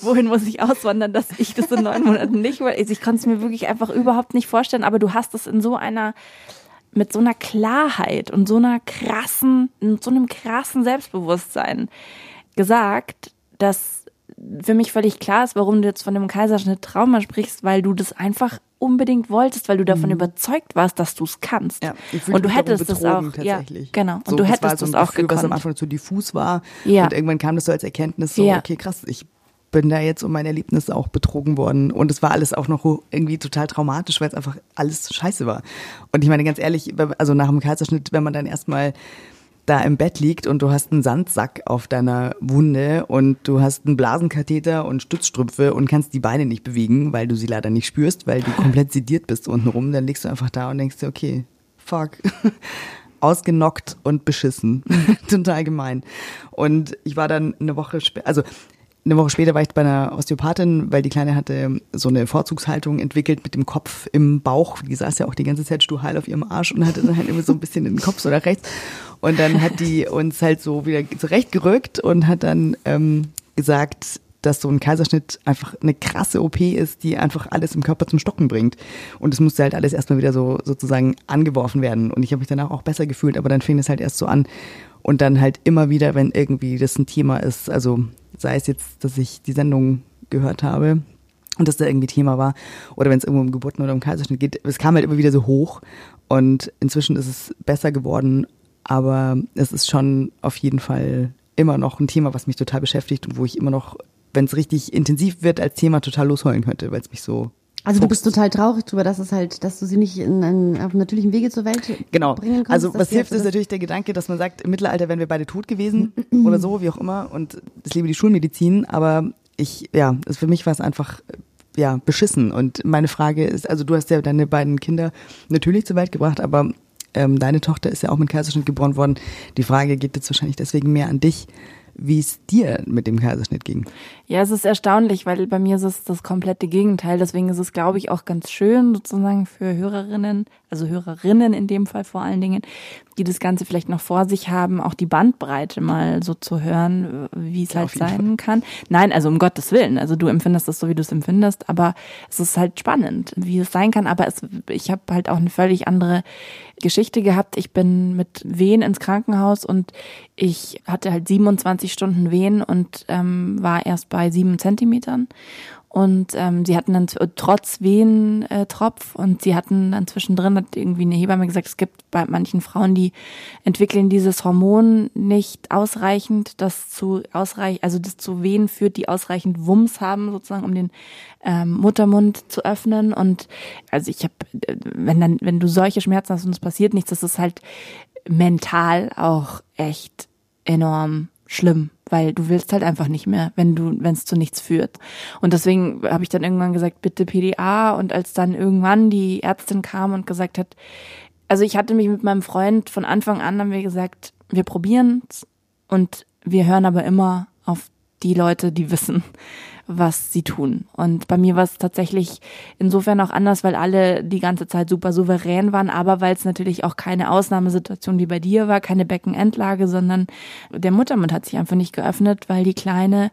Wohin muss ich auswandern, dass ich das in neun Monaten nicht will? Also ich konnte es mir wirklich einfach überhaupt nicht vorstellen, aber du hast es in so einer mit so einer Klarheit und so einer krassen, so einem krassen Selbstbewusstsein gesagt, dass für mich völlig klar ist, warum du jetzt von dem Kaiserschnitt Trauma sprichst, weil du das einfach unbedingt wolltest, weil du davon überzeugt warst, dass du es kannst. Mhm. Ja, und du hättest das auch, ja, genau. Und So, du das war hättest so ein das auch Gefühl, was am gekonnt. Anfang so diffus war. Ja. Und irgendwann kam das so als Erkenntnis, so, Ja. okay, krass, ich bin da jetzt um mein Erlebnis auch betrogen worden. Und es war alles auch noch irgendwie total traumatisch, weil es einfach alles scheiße war. Und ich meine, ganz ehrlich, also nach dem Kaiserschnitt, wenn man dann erstmal da im Bett liegt und du hast einen Sandsack auf deiner Wunde und du hast einen Blasenkatheter und Stützstrümpfe und kannst die Beine nicht bewegen, weil du sie leider nicht spürst, weil du komplett sediert bist untenrum, dann liegst du einfach da und denkst dir, okay, fuck. Ausgenockt und beschissen. Total gemein. Und ich war dann eine Woche später, also eine Woche später war ich bei einer Osteopathin, weil die Kleine hatte so eine Vorzugshaltung entwickelt mit dem Kopf im Bauch. Die saß ja auch die ganze Zeit stuhlheil auf ihrem Arsch und hatte dann halt immer so ein bisschen den Kopf so nach rechts. Und dann hat die uns halt so wieder zurechtgerückt und hat dann ähm, gesagt, dass so ein Kaiserschnitt einfach eine krasse OP ist, die einfach alles im Körper zum Stocken bringt. Und es musste halt alles erstmal wieder so sozusagen angeworfen werden. Und ich habe mich danach auch besser gefühlt, aber dann fing es halt erst so an. Und dann halt immer wieder, wenn irgendwie das ein Thema ist, also sei es jetzt, dass ich die Sendung gehört habe und dass da irgendwie Thema war, oder wenn es irgendwo um Geburten oder um Kaiserschnitt geht, es kam halt immer wieder so hoch. Und inzwischen ist es besser geworden, aber es ist schon auf jeden Fall immer noch ein Thema, was mich total beschäftigt und wo ich immer noch wenn es richtig intensiv wird, als Thema total losheulen könnte, weil es mich so. Also du bist total traurig darüber, dass es halt, dass du sie nicht in, in, auf natürlichem Wege zur Welt genau. bringen kannst. Also was hilft, ist natürlich der Gedanke, dass man sagt, im Mittelalter wären wir beide tot gewesen oder so, wie auch immer. Und es lebe die Schulmedizin, aber ich, ja, für mich war es einfach ja beschissen. Und meine Frage ist, also du hast ja deine beiden Kinder natürlich zur Welt gebracht, aber ähm, deine Tochter ist ja auch mit Kaiserschnitt geboren worden. Die Frage geht jetzt wahrscheinlich deswegen mehr an dich wie es dir mit dem Kaiserschnitt ging. Ja, es ist erstaunlich, weil bei mir ist es das komplette Gegenteil. Deswegen ist es, glaube ich, auch ganz schön sozusagen für Hörerinnen, also Hörerinnen in dem Fall vor allen Dingen, die das Ganze vielleicht noch vor sich haben, auch die Bandbreite mal so zu hören, wie es ja, halt sein Fall. kann. Nein, also um Gottes Willen. Also du empfindest das so, wie du es empfindest, aber es ist halt spannend, wie es sein kann. Aber es, ich habe halt auch eine völlig andere Geschichte gehabt. Ich bin mit Wehen ins Krankenhaus und ich hatte halt 27 Stunden Wehen und ähm, war erst bei sieben Zentimetern. Und ähm, sie hatten dann trotz Wehentropf und sie hatten dann zwischendrin, hat irgendwie eine Hebamme gesagt, es gibt bei manchen Frauen, die entwickeln dieses Hormon nicht ausreichend, das zu ausreichend, also das zu Wehen führt, die ausreichend Wumms haben, sozusagen, um den ähm, Muttermund zu öffnen. Und also ich habe, wenn dann, wenn du solche Schmerzen hast und es passiert nichts, das ist halt mental auch echt enorm schlimm, weil du willst halt einfach nicht mehr, wenn du, wenn es zu nichts führt. Und deswegen habe ich dann irgendwann gesagt, bitte PDA. Und als dann irgendwann die Ärztin kam und gesagt hat, also ich hatte mich mit meinem Freund von Anfang an haben wir gesagt, wir probieren's und wir hören aber immer auf die Leute, die wissen, was sie tun. Und bei mir war es tatsächlich insofern auch anders, weil alle die ganze Zeit super souverän waren, aber weil es natürlich auch keine Ausnahmesituation wie bei dir war, keine Beckenendlage, sondern der Muttermund hat sich einfach nicht geöffnet, weil die Kleine,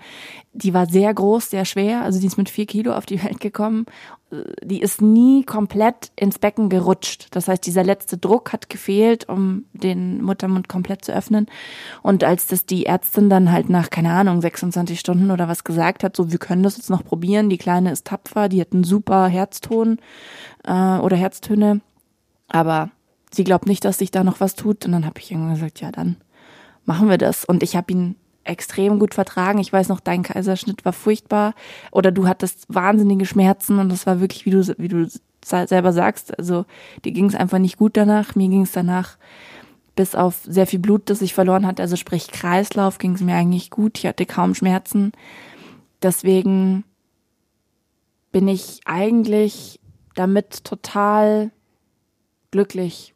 die war sehr groß, sehr schwer, also die ist mit vier Kilo auf die Welt gekommen die ist nie komplett ins Becken gerutscht. Das heißt, dieser letzte Druck hat gefehlt, um den Muttermund komplett zu öffnen. Und als das die Ärztin dann halt nach, keine Ahnung, 26 Stunden oder was gesagt hat, so, wir können das jetzt noch probieren, die Kleine ist tapfer, die hat einen super Herzton äh, oder Herztöne, aber sie glaubt nicht, dass sich da noch was tut. Und dann habe ich irgendwann gesagt, ja, dann machen wir das. Und ich habe ihn extrem gut vertragen. Ich weiß noch, dein Kaiserschnitt war furchtbar oder du hattest wahnsinnige Schmerzen und das war wirklich, wie du, wie du selber sagst, also dir ging es einfach nicht gut danach. Mir ging es danach bis auf sehr viel Blut, das ich verloren hatte, also sprich Kreislauf, ging es mir eigentlich gut. Ich hatte kaum Schmerzen. Deswegen bin ich eigentlich damit total glücklich.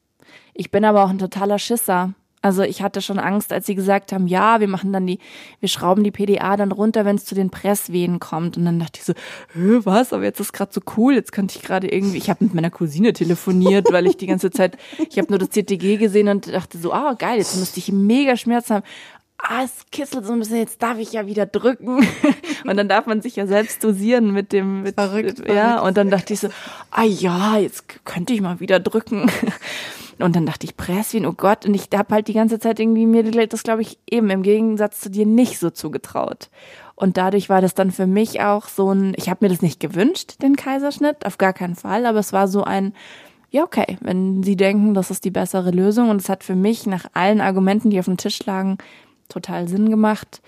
Ich bin aber auch ein totaler Schisser. Also ich hatte schon Angst, als sie gesagt haben, ja, wir machen dann die, wir schrauben die PDA dann runter, wenn es zu den Presswehen kommt. Und dann dachte ich so, was? Aber jetzt ist gerade so cool. Jetzt könnte ich gerade irgendwie, ich habe mit meiner Cousine telefoniert, weil ich die ganze Zeit, ich habe nur das CTG gesehen und dachte so, ah, oh, geil, jetzt müsste ich mega Schmerz haben. Ah, es kitzelt so ein bisschen, jetzt darf ich ja wieder drücken. Und dann darf man sich ja selbst dosieren mit dem, mit, verrückt, ja. Verrückt. Und dann dachte ich so, ah ja, jetzt könnte ich mal wieder drücken. Und dann dachte ich, Presswien, oh Gott. Und ich habe halt die ganze Zeit irgendwie mir das, glaube ich, eben im Gegensatz zu dir nicht so zugetraut. Und dadurch war das dann für mich auch so ein, ich habe mir das nicht gewünscht, den Kaiserschnitt, auf gar keinen Fall, aber es war so ein, ja, okay, wenn Sie denken, das ist die bessere Lösung. Und es hat für mich nach allen Argumenten, die auf dem Tisch lagen, total Sinn gemacht.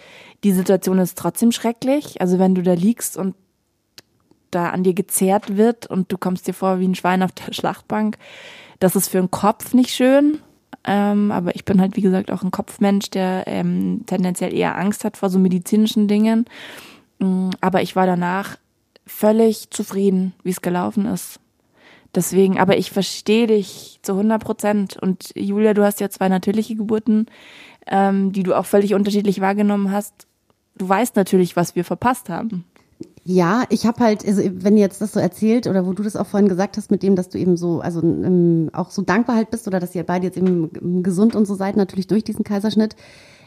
Die Situation ist trotzdem schrecklich. Also wenn du da liegst und da an dir gezerrt wird und du kommst dir vor wie ein Schwein auf der Schlachtbank, das ist für den Kopf nicht schön. Ähm, aber ich bin halt, wie gesagt, auch ein Kopfmensch, der ähm, tendenziell eher Angst hat vor so medizinischen Dingen. Ähm, aber ich war danach völlig zufrieden, wie es gelaufen ist. Deswegen, aber ich verstehe dich zu 100 Prozent. Und Julia, du hast ja zwei natürliche Geburten, ähm, die du auch völlig unterschiedlich wahrgenommen hast. Du weißt natürlich, was wir verpasst haben. Ja, ich habe halt, also wenn ihr jetzt das so erzählt oder wo du das auch vorhin gesagt hast mit dem, dass du eben so, also ähm, auch so dankbar halt bist oder dass ihr beide jetzt eben gesund und so seid, natürlich durch diesen Kaiserschnitt.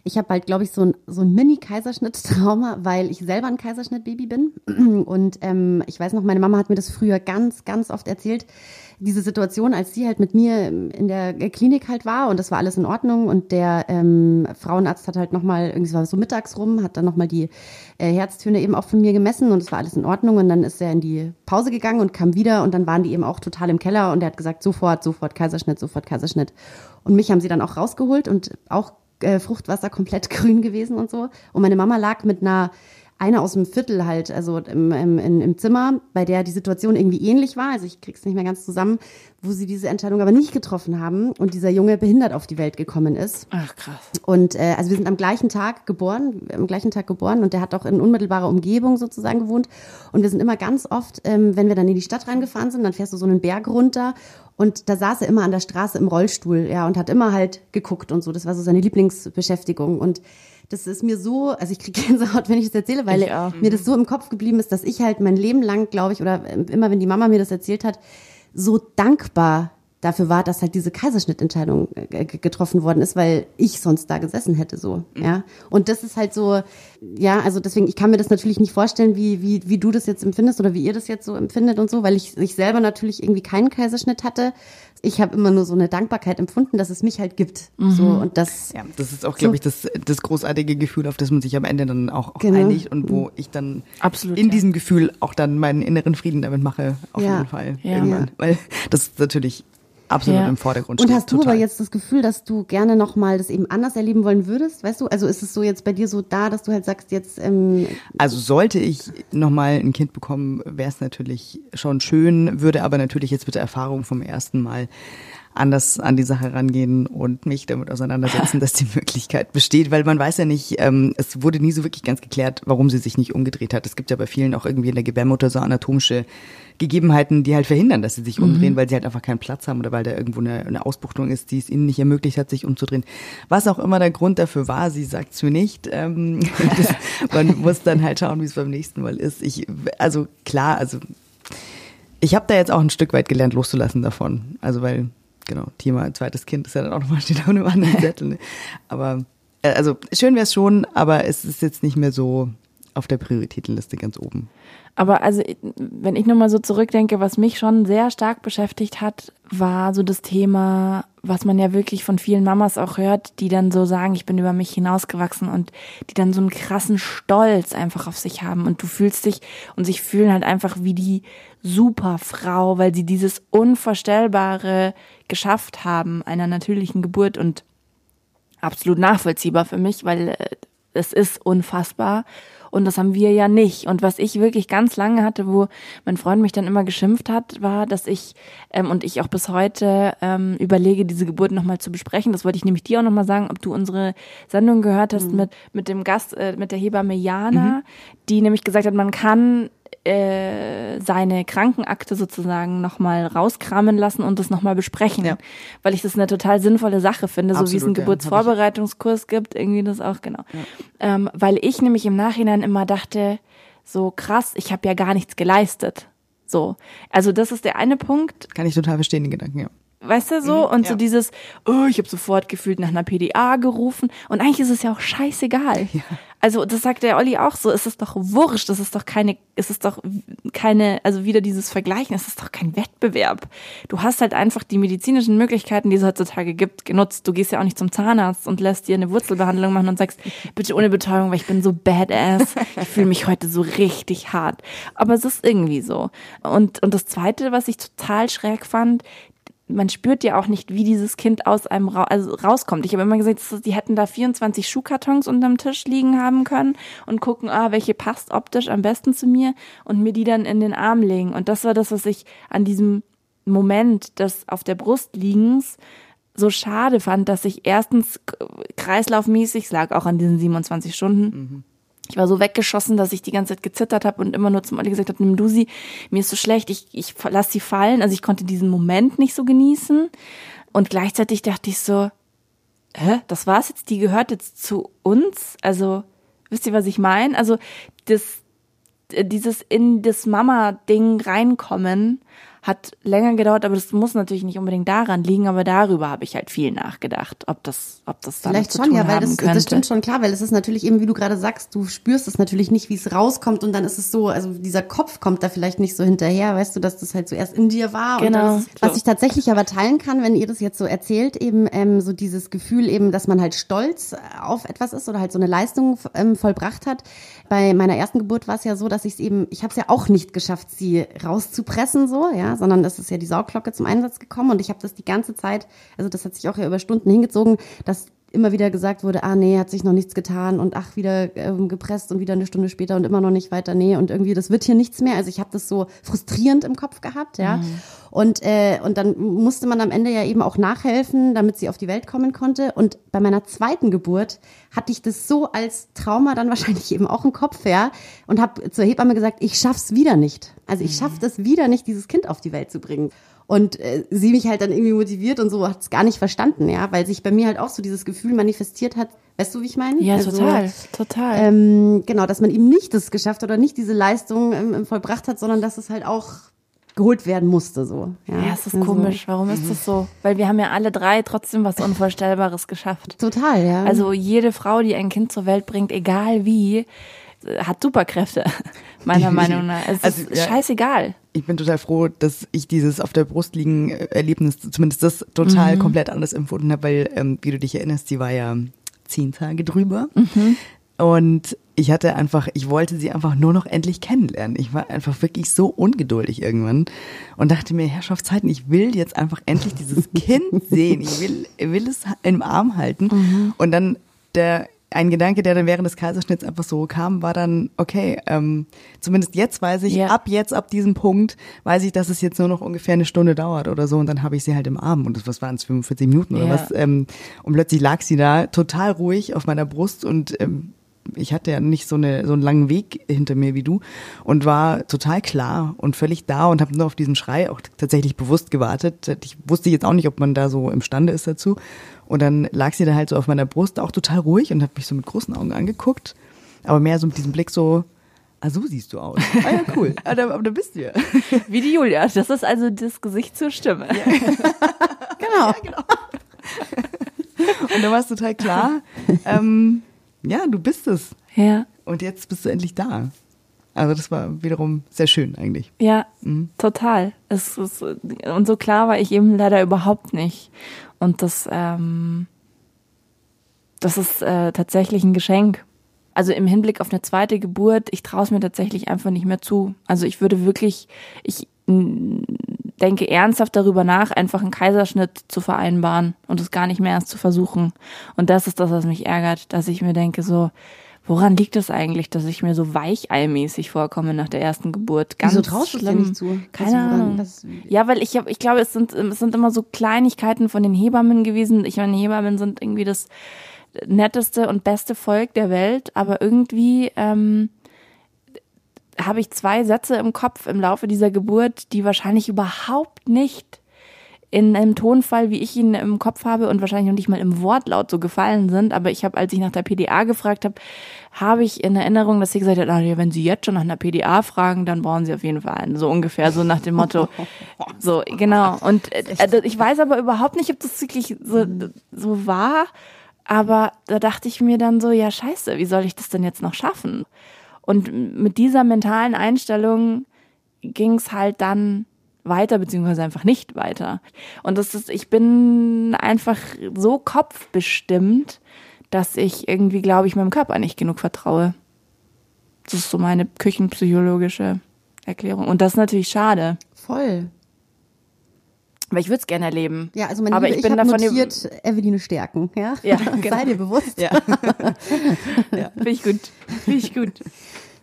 Ich habe halt, glaube ich, so ein, so ein Mini-Kaiserschnitt-Trauma, weil ich selber ein Kaiserschnitt-Baby bin. Und ähm, ich weiß noch, meine Mama hat mir das früher ganz, ganz oft erzählt, diese Situation, als sie halt mit mir in der Klinik halt war und das war alles in Ordnung und der ähm, Frauenarzt hat halt nochmal, irgendwie war so mittags rum, hat dann nochmal die äh, Herztöne eben auch von mir gemessen und es war alles in Ordnung und dann ist er in die Pause gegangen und kam wieder und dann waren die eben auch total im Keller und er hat gesagt, sofort, sofort Kaiserschnitt, sofort Kaiserschnitt. Und mich haben sie dann auch rausgeholt und auch äh, Fruchtwasser komplett grün gewesen und so. Und meine Mama lag mit einer eine aus dem Viertel halt, also im, im, im Zimmer, bei der die Situation irgendwie ähnlich war, also ich krieg's nicht mehr ganz zusammen, wo sie diese Entscheidung aber nicht getroffen haben und dieser Junge behindert auf die Welt gekommen ist. Ach krass. Und äh, also wir sind am gleichen Tag geboren, am gleichen Tag geboren und der hat auch in unmittelbarer Umgebung sozusagen gewohnt. Und wir sind immer ganz oft, ähm, wenn wir dann in die Stadt reingefahren sind, dann fährst du so einen Berg runter und da saß er immer an der Straße im Rollstuhl, ja, und hat immer halt geguckt und so. Das war so seine Lieblingsbeschäftigung. Und das ist mir so, also ich kriege Gänsehaut, wenn ich das erzähle, weil mir das so im Kopf geblieben ist, dass ich halt mein Leben lang, glaube ich, oder immer wenn die Mama mir das erzählt hat, so dankbar dafür war, dass halt diese Kaiserschnittentscheidung äh, getroffen worden ist, weil ich sonst da gesessen hätte so, mhm. ja. Und das ist halt so, ja, also deswegen, ich kann mir das natürlich nicht vorstellen, wie, wie, wie du das jetzt empfindest oder wie ihr das jetzt so empfindet und so, weil ich, ich selber natürlich irgendwie keinen Kaiserschnitt hatte. Ich habe immer nur so eine Dankbarkeit empfunden, dass es mich halt gibt. Mhm. So und das. Ja, das ist auch, glaube ich, das, das großartige Gefühl, auf das man sich am Ende dann auch, auch genau. einigt und wo ich dann Absolut, in ja. diesem Gefühl auch dann meinen inneren Frieden damit mache, auf ja. jeden Fall. Ja. Irgendwann. Weil das ist natürlich absolut ja. im Vordergrund steht. Und hast du aber jetzt das Gefühl, dass du gerne nochmal das eben anders erleben wollen würdest? Weißt du, also ist es so jetzt bei dir so da, dass du halt sagst jetzt. Ähm also sollte ich nochmal ein Kind bekommen, wäre es natürlich schon schön, würde aber natürlich jetzt mit der Erfahrung vom ersten Mal anders an die Sache rangehen und mich damit auseinandersetzen, dass die Möglichkeit besteht, weil man weiß ja nicht, ähm, es wurde nie so wirklich ganz geklärt, warum sie sich nicht umgedreht hat. Es gibt ja bei vielen auch irgendwie in der Gebärmutter so anatomische Gegebenheiten, die halt verhindern, dass sie sich umdrehen, mhm. weil sie halt einfach keinen Platz haben oder weil da irgendwo eine, eine Ausbuchtung ist, die es ihnen nicht ermöglicht hat, sich umzudrehen. Was auch immer der Grund dafür war, sie sagt es mir nicht. Ähm, das, man muss dann halt schauen, wie es beim nächsten Mal ist. Ich, also klar, also ich habe da jetzt auch ein Stück weit gelernt, loszulassen davon. Also weil genau, Thema zweites Kind ist ja dann auch nochmal, steht auf einem anderen Zettel. Ne? Aber, äh, also schön wäre es schon, aber es ist jetzt nicht mehr so auf der Prioritätenliste ganz oben. Aber also, wenn ich nochmal so zurückdenke, was mich schon sehr stark beschäftigt hat, war so das Thema, was man ja wirklich von vielen Mamas auch hört, die dann so sagen, ich bin über mich hinausgewachsen und die dann so einen krassen Stolz einfach auf sich haben und du fühlst dich und sich fühlen halt einfach wie die Superfrau, weil sie dieses Unvorstellbare geschafft haben, einer natürlichen Geburt und absolut nachvollziehbar für mich, weil äh, es ist unfassbar. Und das haben wir ja nicht. Und was ich wirklich ganz lange hatte, wo mein Freund mich dann immer geschimpft hat, war, dass ich ähm, und ich auch bis heute ähm, überlege, diese Geburt nochmal zu besprechen. Das wollte ich nämlich dir auch nochmal sagen, ob du unsere Sendung gehört hast mhm. mit, mit dem Gast, äh, mit der Hebamme Jana, mhm. die nämlich gesagt hat, man kann äh, seine Krankenakte sozusagen nochmal rauskramen lassen und das nochmal besprechen. Ja. Weil ich das eine total sinnvolle Sache finde, Absolut, so wie es einen ja, Geburtsvorbereitungskurs gibt, irgendwie das auch, genau. Ja. Ähm, weil ich nämlich im Nachhinein immer dachte, so krass, ich habe ja gar nichts geleistet. So. Also das ist der eine Punkt. Kann ich total verstehen, den Gedanken, ja. Weißt du so? Mhm, und ja. so dieses, oh, ich habe sofort gefühlt nach einer PDA gerufen. Und eigentlich ist es ja auch scheißegal. Ja. Also das sagt der Olli auch so, es ist doch wurscht, es ist doch keine, es ist doch keine, also wieder dieses Vergleichen, es ist doch kein Wettbewerb. Du hast halt einfach die medizinischen Möglichkeiten, die es heutzutage gibt, genutzt. Du gehst ja auch nicht zum Zahnarzt und lässt dir eine Wurzelbehandlung machen und sagst, bitte ohne Betäubung, weil ich bin so badass. Ich fühle mich heute so richtig hart. Aber es ist irgendwie so. Und, und das Zweite, was ich total schräg fand, man spürt ja auch nicht, wie dieses Kind aus einem Ra also rauskommt. Ich habe immer gesagt, die hätten da 24 Schuhkartons unterm Tisch liegen haben können und gucken, ah, welche passt optisch am besten zu mir und mir die dann in den Arm legen. Und das war das, was ich an diesem Moment des auf der Brust liegens so schade fand, dass ich erstens kreislaufmäßig, es lag auch an diesen 27 Stunden, mhm Ich war so weggeschossen, dass ich die ganze Zeit gezittert habe und immer nur zum Olli gesagt habe, nimm du sie, mir ist so schlecht, ich, ich lass sie fallen. Also ich konnte diesen Moment nicht so genießen. Und gleichzeitig dachte ich so, hä, das war's jetzt, die gehört jetzt zu uns? Also, wisst ihr, was ich meine? Also, das, dieses in das Mama-Ding reinkommen, hat länger gedauert, aber das muss natürlich nicht unbedingt daran liegen, aber darüber habe ich halt viel nachgedacht, ob das, ob das damit Vielleicht zu schon, tun ja, weil das, könnte. das stimmt schon klar, weil es ist natürlich eben, wie du gerade sagst, du spürst es natürlich nicht, wie es rauskommt und dann ist es so, also dieser Kopf kommt da vielleicht nicht so hinterher, weißt du, dass das halt zuerst in dir war. Genau. Und das, was ich tatsächlich aber teilen kann, wenn ihr das jetzt so erzählt, eben ähm, so dieses Gefühl eben, dass man halt stolz auf etwas ist oder halt so eine Leistung ähm, vollbracht hat. Bei meiner ersten Geburt war es ja so, dass ich es eben, ich habe es ja auch nicht geschafft, sie rauszupressen so, ja, sondern das ist ja die Sauglocke zum Einsatz gekommen und ich habe das die ganze Zeit, also das hat sich auch ja über Stunden hingezogen, dass immer wieder gesagt wurde, ah nee, hat sich noch nichts getan und ach, wieder ähm, gepresst und wieder eine Stunde später und immer noch nicht weiter, nee und irgendwie, das wird hier nichts mehr. Also ich habe das so frustrierend im Kopf gehabt, ja. Und, äh, und dann musste man am Ende ja eben auch nachhelfen, damit sie auf die Welt kommen konnte. Und bei meiner zweiten Geburt hatte ich das so als Trauma dann wahrscheinlich eben auch im Kopf, ja, und habe zur Hebamme gesagt, ich schaff's wieder nicht. Also ich schaff das wieder nicht, dieses Kind auf die Welt zu bringen. Und äh, sie mich halt dann irgendwie motiviert und so hat es gar nicht verstanden, ja, weil sich bei mir halt auch so dieses Gefühl manifestiert hat. Weißt du, wie ich meine? ja, Also, total, total. Ähm, genau, dass man eben nicht das geschafft oder nicht diese Leistung ähm, vollbracht hat, sondern dass es halt auch geholt werden musste, so. Ja, ja, es ist Also, komisch. Warum ist das so? Weil wir haben ja alle drei trotzdem was Unvorstellbares geschafft. Total, ja. Also jede Frau, die ein Kind zur Welt bringt, egal wie, hat Superkräfte, meiner Meinung nach. Es Also, ist ja. scheißegal. Ich bin total froh, dass ich dieses auf der Brust liegen äh, Erlebnis, zumindest das total Mhm. komplett anders empfunden habe, weil, ähm, wie du dich erinnerst, sie war ja zehn Tage drüber. Mhm. Und ich hatte einfach, ich wollte sie einfach nur noch endlich kennenlernen. Ich war einfach wirklich so ungeduldig irgendwann und dachte mir, Herrschaftszeiten, ich will jetzt einfach endlich dieses Kind sehen. Ich will, will es im Arm halten. Mhm. Und dann der, ein Gedanke, der dann während des Kaiserschnitts einfach so kam, war dann, okay, ähm, zumindest jetzt weiß ich, Ja. ab jetzt, ab diesem Punkt, weiß ich, dass es jetzt nur noch ungefähr eine Stunde dauert oder so und dann habe ich sie halt im Arm und das, was waren es, 45 Minuten oder Ja. was? Ähm, und plötzlich lag sie da total ruhig auf meiner Brust und ähm, ich hatte ja nicht so, eine, so einen langen Weg hinter mir wie du und war total klar und völlig da und habe nur auf diesen Schrei auch tatsächlich bewusst gewartet. Ich wusste jetzt auch nicht, ob man da so imstande ist dazu. Und dann lag sie da halt so auf meiner Brust, auch total ruhig und hat mich so mit großen Augen angeguckt, aber mehr so mit diesem Blick so, ah, so siehst du aus. Ah ja, cool. Ah, da, aber da bist du ja. Wie die Julia. Das ist also das Gesicht zur Stimme. genau. Und da war es total klar, ähm, ja, du bist es. Ja, Und jetzt bist du endlich da. Also das war wiederum sehr schön eigentlich. ja, Mhm. total. Es ist, und so klar war ich eben leider überhaupt nicht. Und das, ähm, das ist äh, tatsächlich ein Geschenk. Also im Hinblick auf eine zweite Geburt, ich traue es mir tatsächlich einfach nicht mehr zu. Also ich würde wirklich, ich denke ernsthaft darüber nach, einfach einen Kaiserschnitt zu vereinbaren und es gar nicht mehr erst zu versuchen. Und das ist das, was mich ärgert, dass ich mir denke, so, woran liegt es eigentlich, dass ich mir so weicheilmäßig vorkomme nach der ersten Geburt? Ganz Wieso traust du schlimm. nicht zu? Keine Also Ahnung. Ja, weil ich hab, ich glaube, es sind, es sind immer so Kleinigkeiten von den Hebammen gewesen. Ich meine, Hebammen sind irgendwie das netteste und beste Volk der Welt, aber irgendwie ähm, habe ich zwei Sätze im Kopf im Laufe dieser Geburt, die wahrscheinlich überhaupt nicht in einem Tonfall, wie ich ihn im Kopf habe und wahrscheinlich noch nicht mal im Wortlaut so gefallen sind. Aber ich habe, als ich nach der PDA gefragt habe, habe ich in Erinnerung, dass sie gesagt hat, ah, wenn Sie jetzt schon nach einer PDA fragen, dann brauchen Sie auf jeden Fall einen. So ungefähr, so nach dem Motto. So, genau. Und äh, also ich weiß aber überhaupt nicht, ob das wirklich so, so war. Aber da dachte ich mir dann so, ja, scheiße, wie soll ich das denn jetzt noch schaffen? Und mit dieser mentalen Einstellung ging es halt dann weiter, beziehungsweise einfach nicht weiter. Und das ist, ich bin einfach so kopfbestimmt, dass ich irgendwie, glaube ich, meinem Körper nicht genug vertraue. Das ist so meine küchenpsychologische Erklärung. Und das ist natürlich schade, Voll. weil ich würde es gerne erleben. Ja, also meine Aber Liebe, ich ich, bin davon notiert Eveline Stärken, ja? Ja, genau. Sei dir bewusst. Ja. Finde ich gut. Finde ich gut.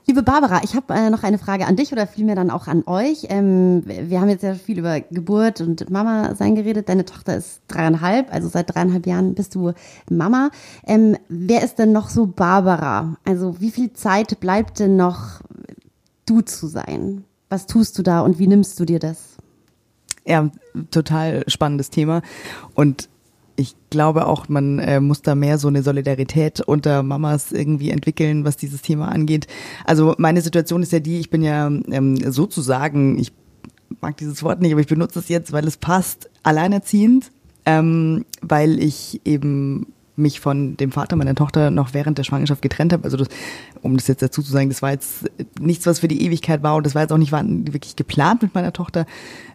Liebe Barbara, ich habe äh, noch eine Frage an dich oder vielmehr dann auch an euch. Ähm, wir haben jetzt ja viel über Geburt und Mama sein geredet. Deine Tochter ist dreieinhalb, also seit dreieinhalb Jahren bist du Mama. Ähm, wer ist denn noch so Barbara? Also wie viel Zeit bleibt denn noch, du zu sein? Was tust du da und wie nimmst du dir das? Ja, total spannendes Thema. Und ich glaube auch, man äh, muss da mehr so eine Solidarität unter Mamas irgendwie entwickeln, was dieses Thema angeht. Also meine Situation ist ja die, ich bin ja ähm, sozusagen, ich mag dieses Wort nicht, aber ich benutze es jetzt, weil es passt, alleinerziehend, ähm, weil ich eben mich von dem Vater meiner Tochter noch während der Schwangerschaft getrennt habe. Also das, um das jetzt dazu zu sagen, das war jetzt nichts, was für die Ewigkeit war und das war jetzt auch nicht wirklich geplant mit meiner Tochter.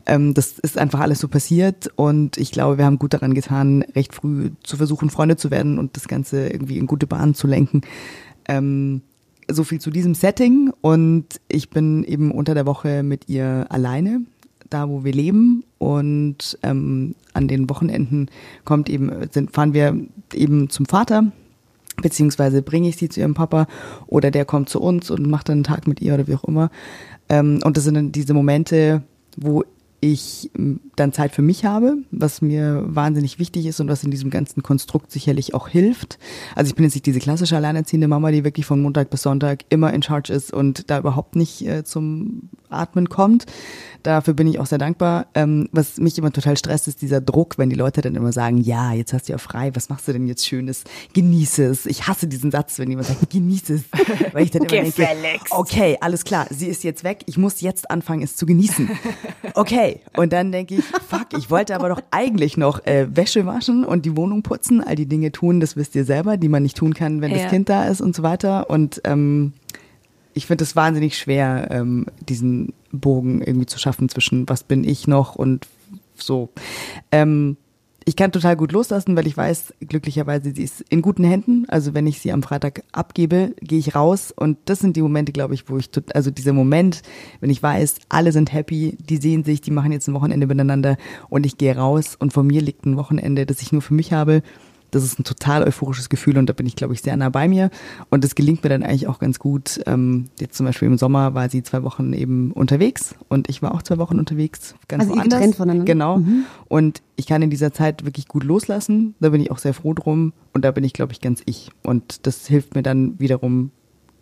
Ähm, das ist einfach alles so passiert und ich glaube, wir haben gut daran getan, recht früh zu versuchen, Freunde zu werden und das Ganze irgendwie in gute Bahnen zu lenken. Ähm, so viel zu diesem Setting und ich bin eben unter der Woche mit ihr alleine da wo wir leben und ähm, an den Wochenenden kommt eben, sind, fahren wir eben zum Vater, beziehungsweise bringe ich sie zu ihrem Papa oder der kommt zu uns und macht dann einen Tag mit ihr oder wie auch immer. Ähm, und das sind dann diese Momente, wo ich dann Zeit für mich habe, was mir wahnsinnig wichtig ist und was in diesem ganzen Konstrukt sicherlich auch hilft. Also ich bin jetzt nicht diese klassische alleinerziehende Mama, die wirklich von Montag bis Sonntag immer in Charge ist und da überhaupt nicht äh, zum Atmen kommt. Dafür bin ich auch sehr dankbar. Ähm, was mich immer total stresst, ist dieser Druck, wenn die Leute dann immer sagen, ja, jetzt hast du ja frei, was machst du denn jetzt Schönes? Genieße es. Ich hasse diesen Satz, wenn jemand sagt, genieße es. Weil ich dann immer denke, okay, alles klar, sie ist jetzt weg, ich muss jetzt anfangen, es zu genießen. Okay, und dann denke ich, fuck, ich wollte aber doch eigentlich noch äh, Wäsche waschen und die Wohnung putzen, all die Dinge tun, das wisst ihr selber, die man nicht tun kann, wenn ja. das Kind da ist und so weiter. Und ähm, ich finde es wahnsinnig schwer, ähm, diesen Bogen irgendwie zu schaffen zwischen was bin ich noch und so. Ähm, ich kann total gut loslassen, weil ich weiß, glücklicherweise, sie ist in guten Händen. Also wenn ich sie am Freitag abgebe, gehe ich raus. Und das sind die Momente, glaube ich, wo ich, also dieser Moment, wenn ich weiß, alle sind happy, die sehen sich, die machen jetzt ein Wochenende miteinander und ich gehe raus und vor mir liegt ein Wochenende, das ich nur für mich habe das ist ein total euphorisches Gefühl und da bin ich, glaube ich, sehr nah bei mir. Und das gelingt mir dann eigentlich auch ganz gut. Ähm, jetzt zum Beispiel im Sommer war sie zwei Wochen eben unterwegs und ich war auch zwei Wochen unterwegs, ganz also woanders. Getrennt voneinander. Genau. Mhm. Und ich kann in dieser Zeit wirklich gut loslassen. Da bin ich auch sehr froh drum und da bin ich, glaube ich, ganz ich. Und das hilft mir dann wiederum,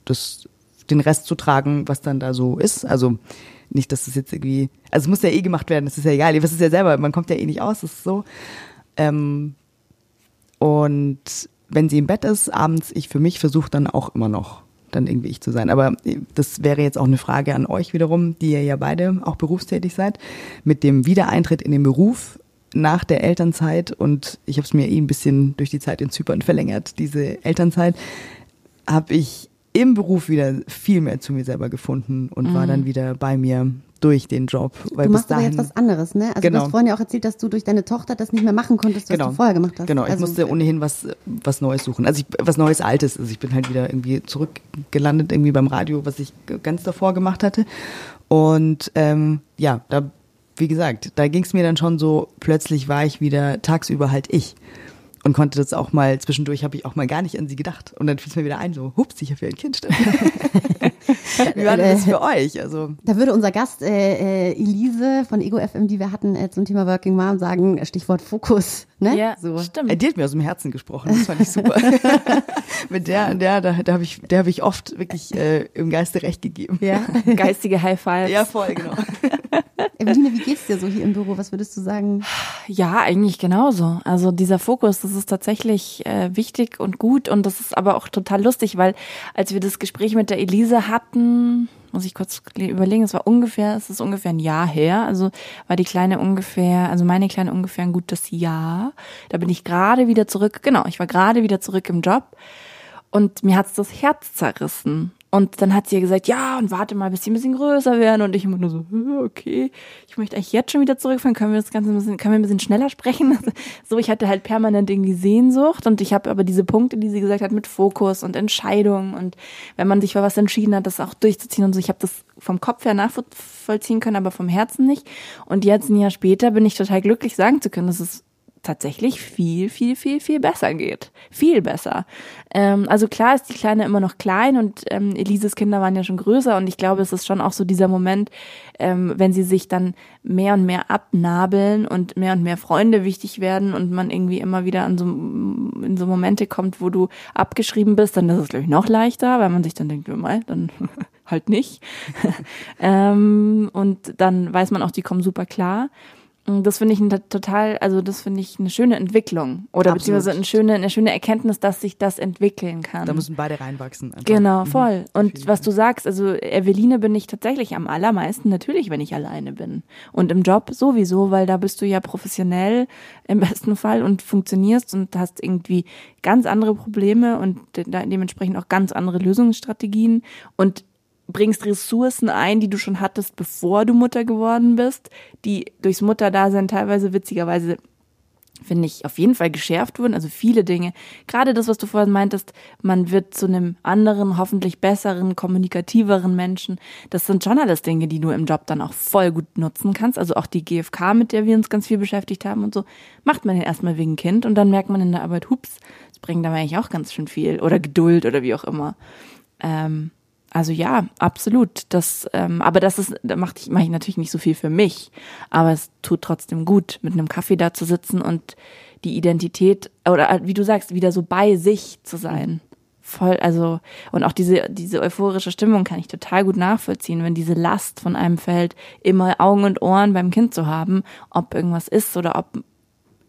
das, den Rest zu tragen, was dann da so ist. Also nicht, dass es das jetzt irgendwie, also es muss ja eh gemacht werden, das ist ja egal, ihr wisst es ja selber, man kommt ja eh nicht aus, das ist so. Ähm, und wenn sie im Bett ist, abends, ich für mich versuche dann auch immer noch dann irgendwie ich zu sein. Aber das wäre jetzt auch eine Frage an euch wiederum, die ihr ja beide auch berufstätig seid. Mit dem Wiedereintritt in den Beruf nach der Elternzeit und ich habe es mir eh ein bisschen durch die Zeit in Zypern verlängert, diese Elternzeit, habe ich im Beruf wieder viel mehr zu mir selber gefunden und mhm. war dann wieder bei mir durch den Job. Weil du machst aber jetzt was anderes, ne? Also genau. du hast vorhin ja auch erzählt, dass du durch deine Tochter das nicht mehr machen konntest, was genau. du vorher gemacht hast. Genau, ich also, musste ohnehin was, was Neues suchen. Also ich, was Neues, Altes. Also ich bin halt wieder irgendwie zurückgelandet irgendwie beim Radio, was ich ganz davor gemacht hatte. Und ähm, ja, da, wie gesagt, da ging es mir dann schon so, plötzlich war ich wieder tagsüber halt ich und konnte das auch mal, zwischendurch habe ich auch mal gar nicht an sie gedacht. Und dann fiel es mir wieder ein, so, hups, ich habe ja ein Kind. Wie war das für euch? Also da würde unser Gast äh, äh, Elise von Ego FM, die wir hatten äh, zum Thema Working Mom, sagen Stichwort Fokus. Ne? Ja, so. stimmt. Äh, die hat mir aus dem Herzen gesprochen. Das fand ich super. Mit der, der, da, da habe ich, der habe ich oft wirklich äh, im Geiste recht gegeben. Ja, geistige High Five. Ja, voll, genau. Eveline, wie geht's dir so hier im Büro? Was würdest du sagen? Ja, eigentlich genauso. Also dieser Fokus, das ist tatsächlich äh, wichtig und gut und das ist aber auch total lustig, weil als wir das Gespräch mit der Elise hatten, muss ich kurz überlegen, es war ungefähr, es ist ungefähr ein Jahr her, also war die Kleine ungefähr, also meine Kleine ungefähr ein gutes Jahr. Da bin ich gerade wieder zurück, genau, ich war gerade wieder zurück im Job und mir hat's das Herz zerrissen. Und dann hat sie ja gesagt, ja, und warte mal, bis sie ein bisschen größer werden. Und ich immer nur so, okay, ich möchte eigentlich jetzt schon wieder zurückfahren. Können wir das Ganze ein bisschen, können wir ein bisschen schneller sprechen? so, ich hatte halt permanent irgendwie Sehnsucht. Und ich habe aber diese Punkte, die sie gesagt hat, mit Fokus und Entscheidung. Und wenn man sich für was entschieden hat, das auch durchzuziehen und so. Ich habe das vom Kopf her nachvollziehen können, aber vom Herzen nicht. Und jetzt, ein Jahr später, bin ich total glücklich, sagen zu können, dass es tatsächlich viel, viel, viel, viel besser geht. Viel besser. Ähm, also klar ist die Kleine immer noch klein und ähm, Elises Kinder waren ja schon größer und ich glaube, es ist schon auch so dieser Moment, ähm, wenn sie sich dann mehr und mehr abnabeln und mehr und mehr Freunde wichtig werden und man irgendwie immer wieder an so, in so Momente kommt, wo du abgeschrieben bist, dann ist es, glaube ich, noch leichter, weil man sich dann denkt, mal, dann halt nicht. ähm, und dann weiß man auch, die kommen super klar. Das finde ich ein total, also das finde ich eine schöne Entwicklung oder Absolut. beziehungsweise eine schöne, eine schöne Erkenntnis, dass sich das entwickeln kann. Da müssen beide reinwachsen. einfach. Genau, Mhm. voll. Auf Und was du sagst, also Eveline bin ich tatsächlich am allermeisten natürlich, wenn ich alleine bin. Und im Job sowieso, weil da bist du ja professionell im besten Fall und funktionierst und hast irgendwie ganz andere Probleme und de dementsprechend auch ganz andere Lösungsstrategien und bringst Ressourcen ein, die du schon hattest, bevor du Mutter geworden bist, die durchs Mutterdasein teilweise witzigerweise finde ich, auf jeden Fall geschärft wurden. Also viele Dinge. Gerade das, was du vorhin meintest, man wird zu einem anderen, hoffentlich besseren, kommunikativeren Menschen. Das sind schon alles Dinge, die du im Job dann auch voll gut nutzen kannst. Also auch die GfK, mit der wir uns ganz viel beschäftigt haben und so, macht man ja erstmal wegen Kind und dann merkt man in der Arbeit, hups, das bringt aber eigentlich auch ganz schön viel. Oder Geduld oder wie auch immer. Ähm, also ja, absolut. Das, ähm, aber das ist, da mache ich, mach ich natürlich nicht so viel für mich. Aber es tut trotzdem gut, mit einem Kaffee da zu sitzen und die Identität, oder äh, wie du sagst, wieder so bei sich zu sein. Voll, also, und auch diese, diese euphorische Stimmung kann ich total gut nachvollziehen, wenn diese Last von einem fällt, immer Augen und Ohren beim Kind zu haben, ob irgendwas ist oder ob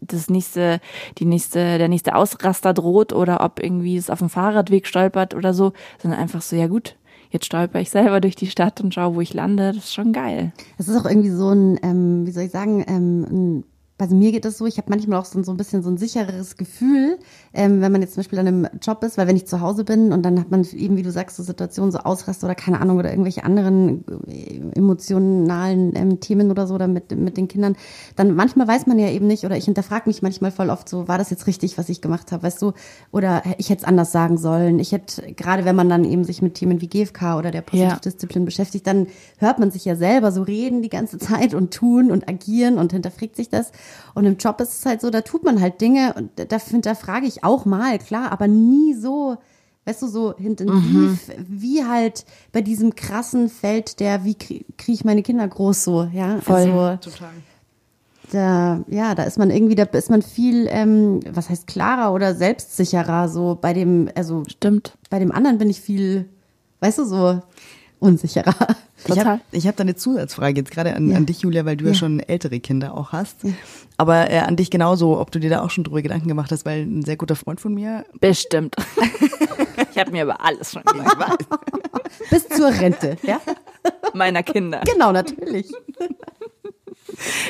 das nächste, die nächste, der nächste Ausraster droht oder ob irgendwie es auf dem Fahrradweg stolpert oder so, sondern einfach so, ja gut, jetzt stolper ich selber durch die Stadt und schaue, wo ich lande. Das ist schon geil. Das ist auch irgendwie so ein, ähm, wie soll ich sagen, ähm, ein also mir geht es so, ich habe manchmal auch so, so ein bisschen so ein sichereres Gefühl, ähm, wenn man jetzt zum Beispiel an einem Job ist, weil wenn ich zu Hause bin und dann hat man eben, wie du sagst, so Situationen, so Ausrast oder keine Ahnung oder irgendwelche anderen äh, emotionalen ähm, Themen oder so oder mit, mit den Kindern, dann manchmal weiß man ja eben nicht oder ich hinterfrage mich manchmal voll oft so, war das jetzt richtig, was ich gemacht habe, weißt du, oder ich hätte es anders sagen sollen. Ich hätte, gerade wenn man dann eben sich mit Themen wie GFK oder der Positivdisziplin beschäftigt, dann hört man sich ja selber so reden die ganze Zeit und tun und agieren und hinterfragt sich das. Und im Job ist es halt so, da tut man halt Dinge und da hinterfrage ich auch mal, klar, aber nie so, weißt du, so intensiv, mhm. wie halt bei diesem krassen Feld der, wie kriege krieg ich meine Kinder groß so, ja. Voll. Also, Total. Da, ja, da ist man irgendwie, da ist man viel, ähm, was heißt klarer oder selbstsicherer, so bei dem, also Stimmt. bei dem anderen bin ich viel, weißt du, so unsicherer. Ich Total. habe ich hab da eine Zusatzfrage jetzt gerade an, Ja. an dich, Julia, weil du ja, Ja. schon ältere Kinder auch hast. Aber äh, an dich genauso, ob du dir da auch schon drüber Gedanken gemacht hast, weil ein sehr guter Freund von mir, Bestimmt. ich habe mir über alles schon gedacht. Bis zur Rente, ja? Meiner Kinder. Genau, natürlich.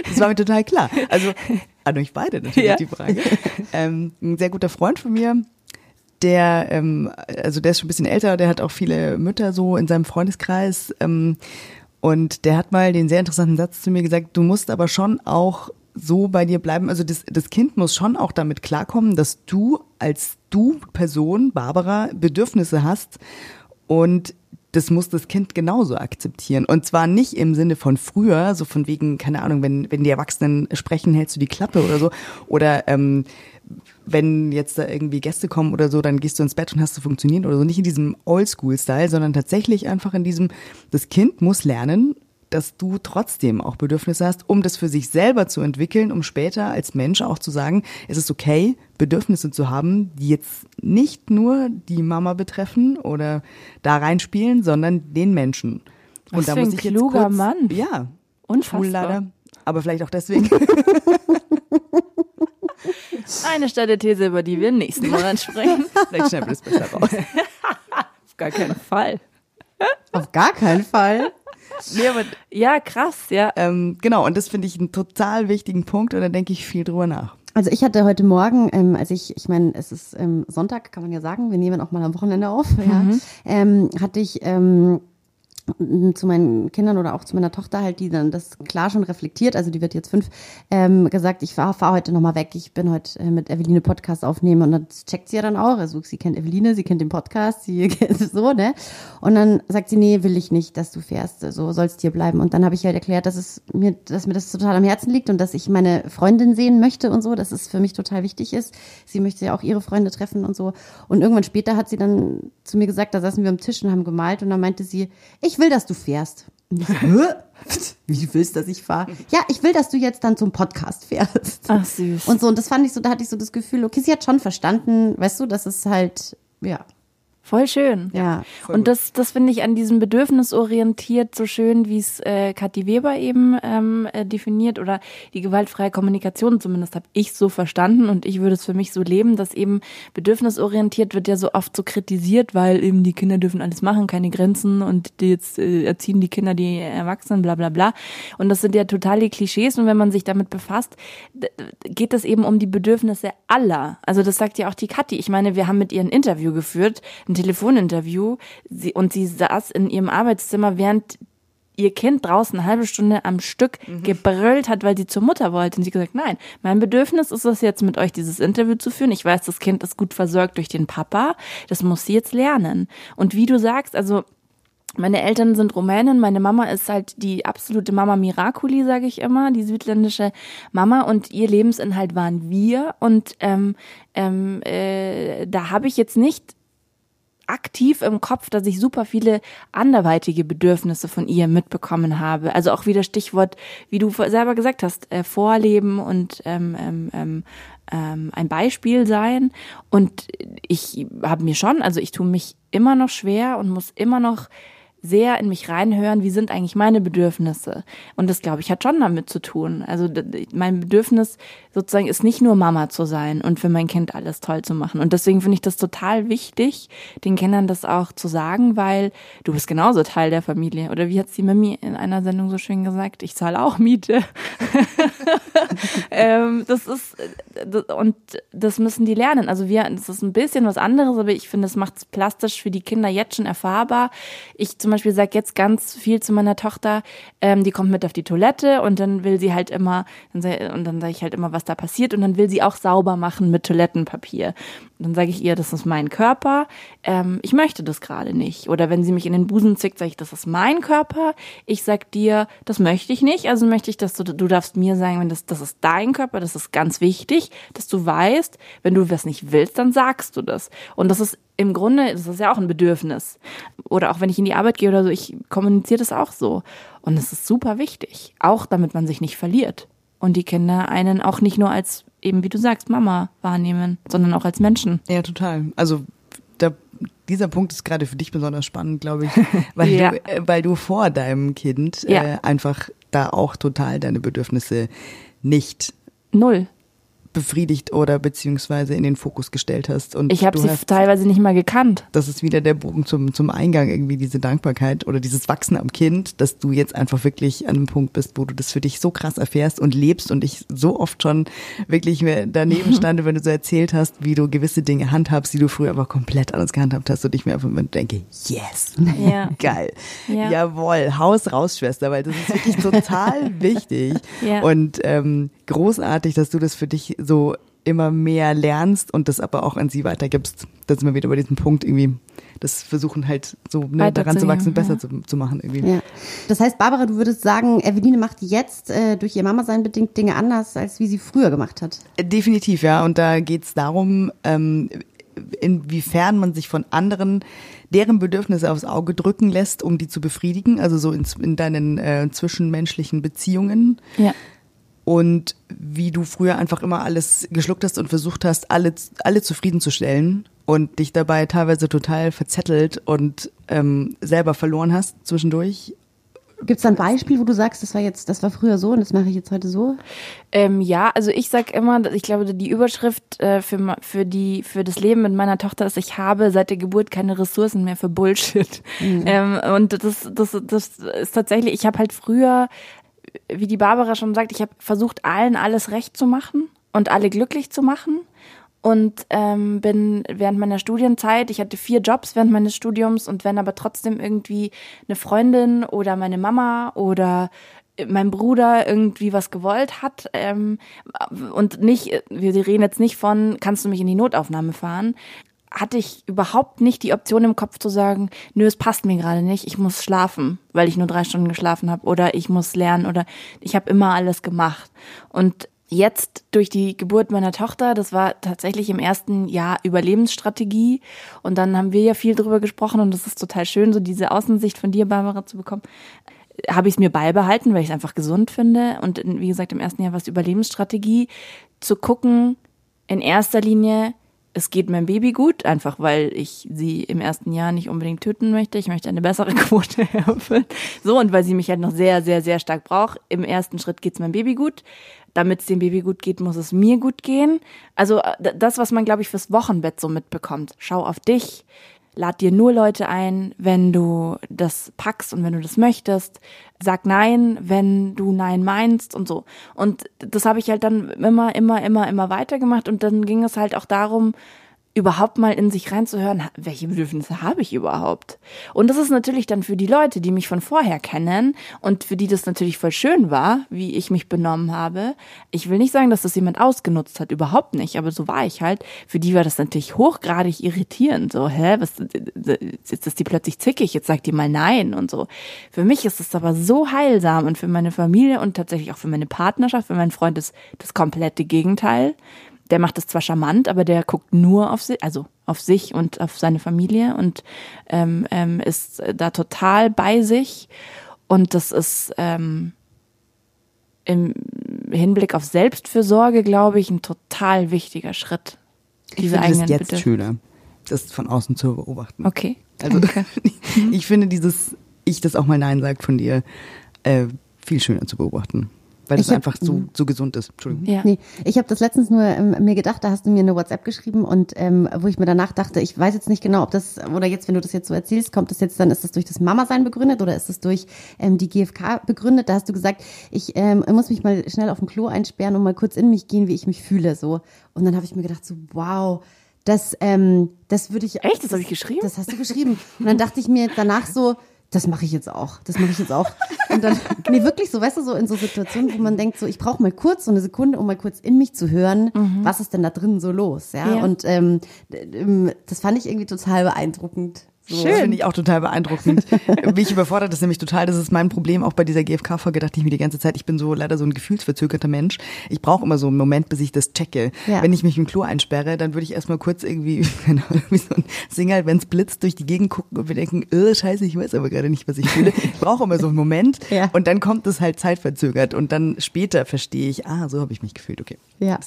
das war mir total klar. Also an euch beide natürlich Ja. die Frage. Ähm, ein sehr guter Freund von mir, der, ähm, also der ist schon ein bisschen älter, der hat auch viele Mütter so in seinem Freundeskreis. Ähm, und der hat mal den sehr interessanten Satz zu mir gesagt, du musst aber schon auch so bei dir bleiben. Also das, das Kind muss schon auch damit klarkommen, dass du als du Person, Barbara, Bedürfnisse hast und das muss das Kind genauso akzeptieren. Und zwar nicht im Sinne von früher, so von wegen, keine Ahnung, wenn, wenn die Erwachsenen sprechen, hältst du die Klappe oder so. Oder ähm, wenn jetzt da irgendwie Gäste kommen oder so, dann gehst du ins Bett und hast du funktioniert oder so. Nicht in diesem Oldschool-Style, sondern tatsächlich einfach in diesem, das Kind muss lernen, dass du trotzdem auch Bedürfnisse hast, um das für sich selber zu entwickeln, um später als Mensch auch zu sagen, es ist okay, Bedürfnisse zu haben, die jetzt nicht nur die Mama betreffen oder da reinspielen, sondern den Menschen. Was für ein jetzt kluger Mann. Ja, Unfassbar. cool leider. Aber vielleicht auch deswegen. Eine steile These, über die wir nächsten Monat sprechen. vielleicht schneiden das besser raus. Auf gar keinen Fall. Auf gar keinen Fall. Nee, aber, Ja, krass, ja. ähm, genau, und das finde ich einen total wichtigen Punkt und da denke ich viel drüber nach. Also ich hatte heute Morgen, ähm, als ich, ich meine, es ist ähm, Sonntag, kann man ja sagen, wir nehmen auch mal am Wochenende auf, ja, ähm, hatte ich ähm, zu meinen Kindern oder auch zu meiner Tochter halt, die dann das klar schon reflektiert, also die wird jetzt fünf, ähm, gesagt, ich fahre fahr heute nochmal weg, ich bin heute äh, mit Eveline Podcast aufnehmen. Und das checkt sie ja dann auch, also sie kennt Eveline, sie kennt den Podcast, sie kennt so, ne, und dann sagt sie, nee, will ich nicht, dass du fährst, so sollst hier bleiben. Und dann habe ich halt erklärt, dass es mir, dass mir das total am Herzen liegt und dass ich meine Freundin sehen möchte und so, dass es für mich total wichtig ist, sie möchte ja auch ihre Freunde treffen und so. Und irgendwann später hat sie dann zu mir gesagt, da saßen wir am Tisch und haben gemalt und dann meinte sie, ich will, dass du fährst. Und ich so, Hä? Wie willst du, dass ich fahre? Ja, ich will, dass du jetzt dann zum Podcast fährst. Ach, süß. Und so, und das fand ich so, da hatte ich so das Gefühl, okay, sie hat schon verstanden, weißt du, dass es halt, ja, Voll schön. ja. Und das, das finde ich an diesem Bedürfnisorientiert so schön, wie es äh, Kathi Weber eben ähm, äh, definiert oder die gewaltfreie Kommunikation zumindest habe ich so verstanden und ich würde es für mich so leben, dass eben bedürfnisorientiert wird ja so oft so kritisiert, weil eben die Kinder dürfen alles machen, keine Grenzen und jetzt äh, erziehen die Kinder die Erwachsenen, bla bla bla. Und das sind ja total die Klischees und wenn man sich damit befasst, geht es eben um die Bedürfnisse aller. Also das sagt ja auch die Kathi. Ich meine, wir haben mit ihr ein Interview geführt, ein Telefoninterview sie, und sie saß in ihrem Arbeitszimmer, während ihr Kind draußen eine halbe Stunde am Stück gebrüllt hat, weil sie zur Mutter wollte. Und sie gesagt, nein, mein Bedürfnis ist es jetzt mit euch dieses Interview zu führen. Ich weiß, das Kind ist gut versorgt durch den Papa. Das muss sie jetzt lernen. Und wie du sagst, also meine Eltern sind Rumänen, meine Mama ist halt die absolute Mama Miraculi, sage ich immer, die südländische Mama und ihr Lebensinhalt waren wir und ähm, ähm, äh, da habe ich jetzt nicht aktiv im Kopf, dass ich super viele anderweitige Bedürfnisse von ihr mitbekommen habe. Also auch wieder Stichwort, wie du selber gesagt hast, äh, Vorleben und ähm, ähm, ähm, ähm, ein Beispiel sein. Und ich habe mir schon, also ich tue mich immer noch schwer und muss immer noch sehr in mich reinhören, wie sind eigentlich meine Bedürfnisse. Und das, glaube ich, hat schon damit zu tun. Also mein Bedürfnis sozusagen ist nicht nur Mama zu sein und für mein Kind alles toll zu machen. Und deswegen finde ich das total wichtig, den Kindern das auch zu sagen, weil du bist genauso Teil der Familie. Oder wie hat die Mami in einer Sendung so schön gesagt, ich zahle auch Miete. ähm, das ist, und das müssen die lernen. Also wir, das ist ein bisschen was anderes, aber ich finde, es macht es plastisch für die Kinder jetzt schon erfahrbar. Ich zum Beispiel sage jetzt ganz viel zu meiner Tochter, ähm, die kommt mit auf die Toilette und dann will sie halt immer, und dann sage ich halt immer, was da passiert und dann will sie auch sauber machen mit Toilettenpapier. Und dann sage ich ihr, das ist mein Körper, ähm, ich möchte das gerade nicht. Oder wenn sie mich in den Busen zickt, sage ich, das ist mein Körper. Ich sag dir, das möchte ich nicht. Also möchte ich, dass du, du darfst mir sagen, wenn das, das ist dein Körper, das ist ganz wichtig, dass du weißt, wenn du was nicht willst, dann sagst du das. Und das ist im Grunde, das ist ja auch ein Bedürfnis. Oder auch wenn ich in die Arbeit gehe oder so, ich kommuniziere das auch so. Und es ist super wichtig. Auch damit man sich nicht verliert. Und die Kinder einen auch nicht nur als, eben wie du sagst, Mama wahrnehmen, sondern auch als Menschen. Ja, total. Also da, dieser Punkt ist gerade für dich besonders spannend, glaube ich, weil, Ja. du, äh, weil du vor deinem Kind Ja. äh, einfach da auch total deine Bedürfnisse nicht Null. Befriedigt oder beziehungsweise in den Fokus gestellt hast. Und Ich habe sie hast, teilweise nicht mal gekannt. das ist wieder der Bogen zum, zum Eingang, irgendwie diese Dankbarkeit oder dieses Wachsen am Kind, dass du jetzt einfach wirklich an einem Punkt bist, wo du das für dich so krass erfährst und lebst und ich so oft schon wirklich mir daneben stande, wenn du so erzählt hast, wie du gewisse Dinge handhabst, die du früher aber komplett anders gehandhabt hast und ich mir einfach immer denke, yes, Ja. geil, Ja. jawohl, Haus raus, Schwester, weil das ist wirklich total wichtig Ja. und ähm, großartig, dass du das für dich so immer mehr lernst und das aber auch an sie weitergibst. Da sind wir wieder bei diesem Punkt irgendwie, das versuchen halt so ne, daran zu wachsen, besser ja. zu, zu machen irgendwie. Ja. Das heißt, Barbara, du würdest sagen, Eveline macht jetzt äh, durch ihr Mama-Sein bedingt Dinge anders, als wie sie früher gemacht hat. Äh, Definitiv, ja. Und da geht's darum, ähm, inwiefern man sich von anderen deren Bedürfnisse aufs Auge drücken lässt, um die zu befriedigen, also so in, in deinen äh, zwischenmenschlichen Beziehungen. Ja. und wie du früher einfach immer alles geschluckt hast und versucht hast, alle, alle zufriedenzustellen und dich dabei teilweise total verzettelt und ähm, selber verloren hast zwischendurch. Gibt es da ein Beispiel, wo du sagst, das war jetzt, das war früher so und das mache ich jetzt heute so? Ähm, ja, also ich sag immer, ich glaube, die Überschrift äh, für, für, die, für das Leben mit meiner Tochter ist, ich habe seit der Geburt keine Ressourcen mehr für Bullshit. Ähm, und das, das, das ist tatsächlich, ich habe halt früher, wie die Barbara schon sagt, ich habe versucht, allen alles recht zu machen und alle glücklich zu machen. und ähm, bin während meiner Studienzeit, ich hatte vier Jobs während meines Studiums und wenn aber trotzdem irgendwie eine Freundin oder meine Mama oder mein Bruder irgendwie was gewollt hat ähm, und nicht, wir reden jetzt nicht von, kannst du mich in die Notaufnahme fahren, hatte ich überhaupt nicht die Option im Kopf zu sagen, nö, es passt mir gerade nicht, ich muss schlafen, weil ich nur drei Stunden geschlafen habe oder ich muss lernen oder ich habe immer alles gemacht. Und jetzt durch die Geburt meiner Tochter, das war tatsächlich im ersten Jahr Überlebensstrategie und dann haben wir ja viel drüber gesprochen und das ist total schön, so diese Außensicht von dir, Barbara, zu bekommen. Habe ich es mir beibehalten, weil ich es einfach gesund finde und wie gesagt im ersten Jahr war es Überlebensstrategie, zu gucken in erster Linie, es geht meinem Baby gut, einfach weil ich sie im ersten Jahr nicht unbedingt töten möchte. Ich möchte eine bessere Quote erfüllen. So, und weil sie mich halt noch sehr, sehr, sehr stark braucht. Im ersten Schritt geht's meinem Baby gut. Damit es dem Baby gut geht, muss es mir gut gehen. Also äh, das, was man, glaube ich, fürs Wochenbett so mitbekommt. Schau auf dich, lad dir nur Leute ein, wenn du das packst und wenn du das möchtest. Sag nein, wenn du nein meinst und so. Und das habe ich halt dann immer, immer, immer, immer weitergemacht. Und dann ging es halt auch darum, überhaupt mal in sich reinzuhören, welche Bedürfnisse habe ich überhaupt? Und das ist natürlich dann für die Leute, die mich von vorher kennen und für die das natürlich voll schön war, wie ich mich benommen habe. Ich will nicht sagen, dass das jemand ausgenutzt hat, überhaupt nicht, aber so war ich halt. Für die war das natürlich hochgradig irritierend, so, hä, was, jetzt ist die plötzlich zickig, jetzt sagt die mal nein und so. Für mich ist es aber so heilsam und für meine Familie und tatsächlich auch für meine Partnerschaft, für meinen Freund ist das komplette Gegenteil der macht es zwar charmant, aber der guckt nur auf sich, also auf sich und auf seine Familie und ähm, ähm, ist da total bei sich. Und das ist ähm, im Hinblick auf Selbstfürsorge, glaube ich, ein total wichtiger Schritt. Diese ich finde es jetzt Bitte. schöner, das von außen zu beobachten. Okay. Also okay. ich finde dieses, ich das auch mal Nein sagt von dir, äh, viel schöner zu beobachten weil das hab, einfach so, so gesund ist. Entschuldigung. Ja. Nee, ich habe das letztens nur ähm, mir gedacht, da hast du mir eine WhatsApp geschrieben und ähm, wo ich mir danach dachte, ich weiß jetzt nicht genau, ob das, oder jetzt, wenn du das jetzt so erzählst, kommt das jetzt dann, ist das durch das Mama-Sein begründet oder ist das durch ähm, die GfK begründet? Da hast du gesagt, ich ähm, muss mich mal schnell auf dem Klo einsperren und mal kurz in mich gehen, wie ich mich fühle. so. Und dann habe ich mir gedacht, so, wow, das, ähm, das würde ich. Echt? Das habe ich geschrieben? Das hast du geschrieben. Und dann dachte ich mir danach so, das mache ich jetzt auch, das mache ich jetzt auch. Und dann, nee, wirklich so, weißt du, so in so Situationen, wo man denkt, so, ich brauche mal kurz so eine Sekunde, um mal kurz in mich zu hören, mhm. was ist denn da drin so los, ja. ja. Und ähm, das fand ich irgendwie total beeindruckend. Schön. Das finde ich auch total beeindruckend. Mich überfordert das nämlich total. Das ist mein Problem auch bei dieser GfK-Folge. Dachte ich mir die ganze Zeit, ich bin so leider so ein gefühlsverzögerter Mensch. Ich brauche immer so einen Moment, bis ich das checke. Ja. Wenn ich mich im Klo einsperre, dann würde ich erstmal kurz irgendwie, genau, wie so ein Single, wenn es blitzt, durch die Gegend gucken und wir denken, oh, scheiße, ich weiß aber gerade nicht, was ich fühle. Ich brauche immer so einen Moment. Ja. Und dann kommt es halt zeitverzögert. Und dann später verstehe ich, ah, so habe ich mich gefühlt. Okay. Ja.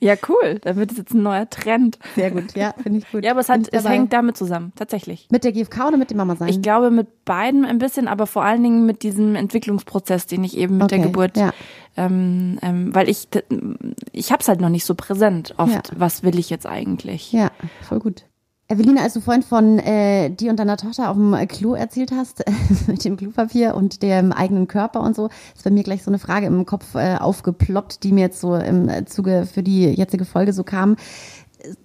Ja, cool. Da wird es jetzt ein neuer Trend. Sehr gut, ja, finde ich gut. Ja, aber es, hat, es hängt damit zusammen, tatsächlich. Mit der GfK oder mit dem Mama sein? Ich glaube mit beiden ein bisschen, aber vor allen Dingen mit diesem Entwicklungsprozess, den ich eben mit okay, der Geburt, ja. ähm, ähm, weil ich, ich habe es halt noch nicht so präsent oft, ja. was will ich jetzt eigentlich. Ja, voll gut. Evelina, als du vorhin von äh, dir und deiner Tochter auf dem Klo erzählt hast, mit dem Klopapier und dem eigenen Körper und so, ist bei mir gleich so eine Frage im Kopf äh, aufgeploppt, die mir jetzt so im Zuge für die jetzige Folge so kam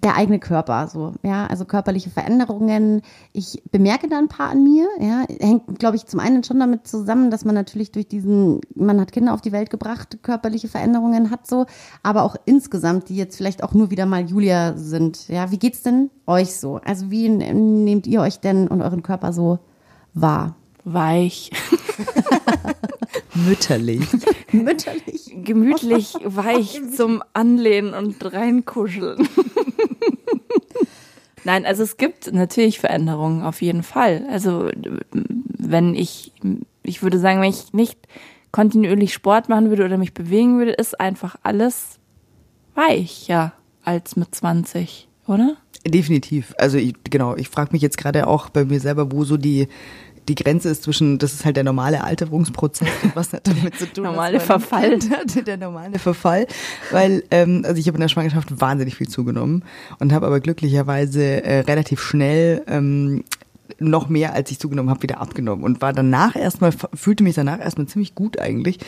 der eigene Körper, so, ja, also körperliche Veränderungen. Ich bemerke da ein paar an mir, ja, hängt, glaube ich, zum einen schon damit zusammen, dass man natürlich durch diesen, man hat Kinder auf die Welt gebracht, körperliche Veränderungen hat so, aber auch insgesamt, die jetzt vielleicht auch nur wieder mal Julia sind, ja, wie geht's denn euch so? Also wie nehmt ihr euch denn und euren Körper so wahr? Weich. Mütterlich. Mütterlich. Gemütlich, weich zum Anlehnen und reinkuscheln. Nein, also es gibt natürlich Veränderungen auf jeden Fall. Also wenn ich, ich würde sagen, wenn ich nicht kontinuierlich Sport machen würde oder mich bewegen würde, ist einfach alles weicher als mit 20, oder? Definitiv. Also ich, genau, ich frage mich jetzt gerade auch bei mir selber, wo so die die Grenze ist zwischen, das ist halt der normale Alterungsprozess und was hat damit zu tun, normale Verfall, hat, der normale Verfall, weil ähm, also ich habe in der Schwangerschaft wahnsinnig viel zugenommen und habe aber glücklicherweise äh, relativ schnell ähm, noch mehr, als ich zugenommen habe, wieder abgenommen und war danach erstmal, fühlte mich danach erstmal ziemlich gut eigentlich.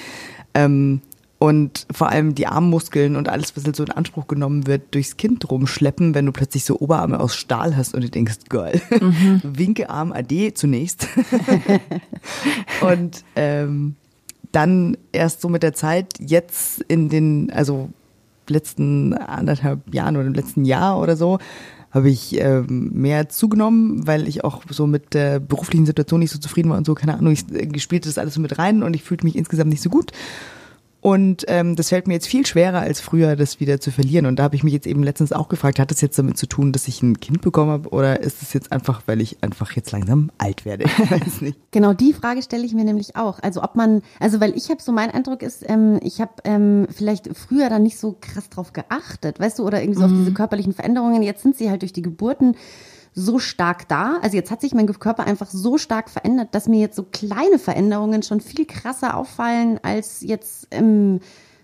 Ähm, und vor allem die Armmuskeln und alles, was halt so in Anspruch genommen wird, durchs Kind rumschleppen, wenn du plötzlich so Oberarme aus Stahl hast und du denkst, geil, mhm. winke Arm Ade zunächst. und ähm, dann erst so mit der Zeit, jetzt in den, also letzten anderthalb Jahren oder im letzten Jahr oder so, habe ich ähm, mehr zugenommen, weil ich auch so mit der beruflichen Situation nicht so zufrieden war und so, keine Ahnung, ich äh, spielte das alles so mit rein und ich fühlte mich insgesamt nicht so gut. Und ähm, das fällt mir jetzt viel schwerer als früher, das wieder zu verlieren. Und da habe ich mich jetzt eben letztens auch gefragt, hat das jetzt damit zu tun, dass ich ein Kind bekommen habe oder ist es jetzt einfach, weil ich einfach jetzt langsam alt werde? Ich weiß nicht. Genau, die Frage stelle ich mir nämlich auch. Also ob man, also weil ich habe so mein Eindruck ist, ähm, ich habe ähm, vielleicht früher dann nicht so krass drauf geachtet, weißt du, oder irgendwie so mhm. auf diese körperlichen Veränderungen. Jetzt sind sie halt durch die Geburten so stark da. Also jetzt hat sich mein Körper einfach so stark verändert, dass mir jetzt so kleine Veränderungen schon viel krasser auffallen als jetzt ähm,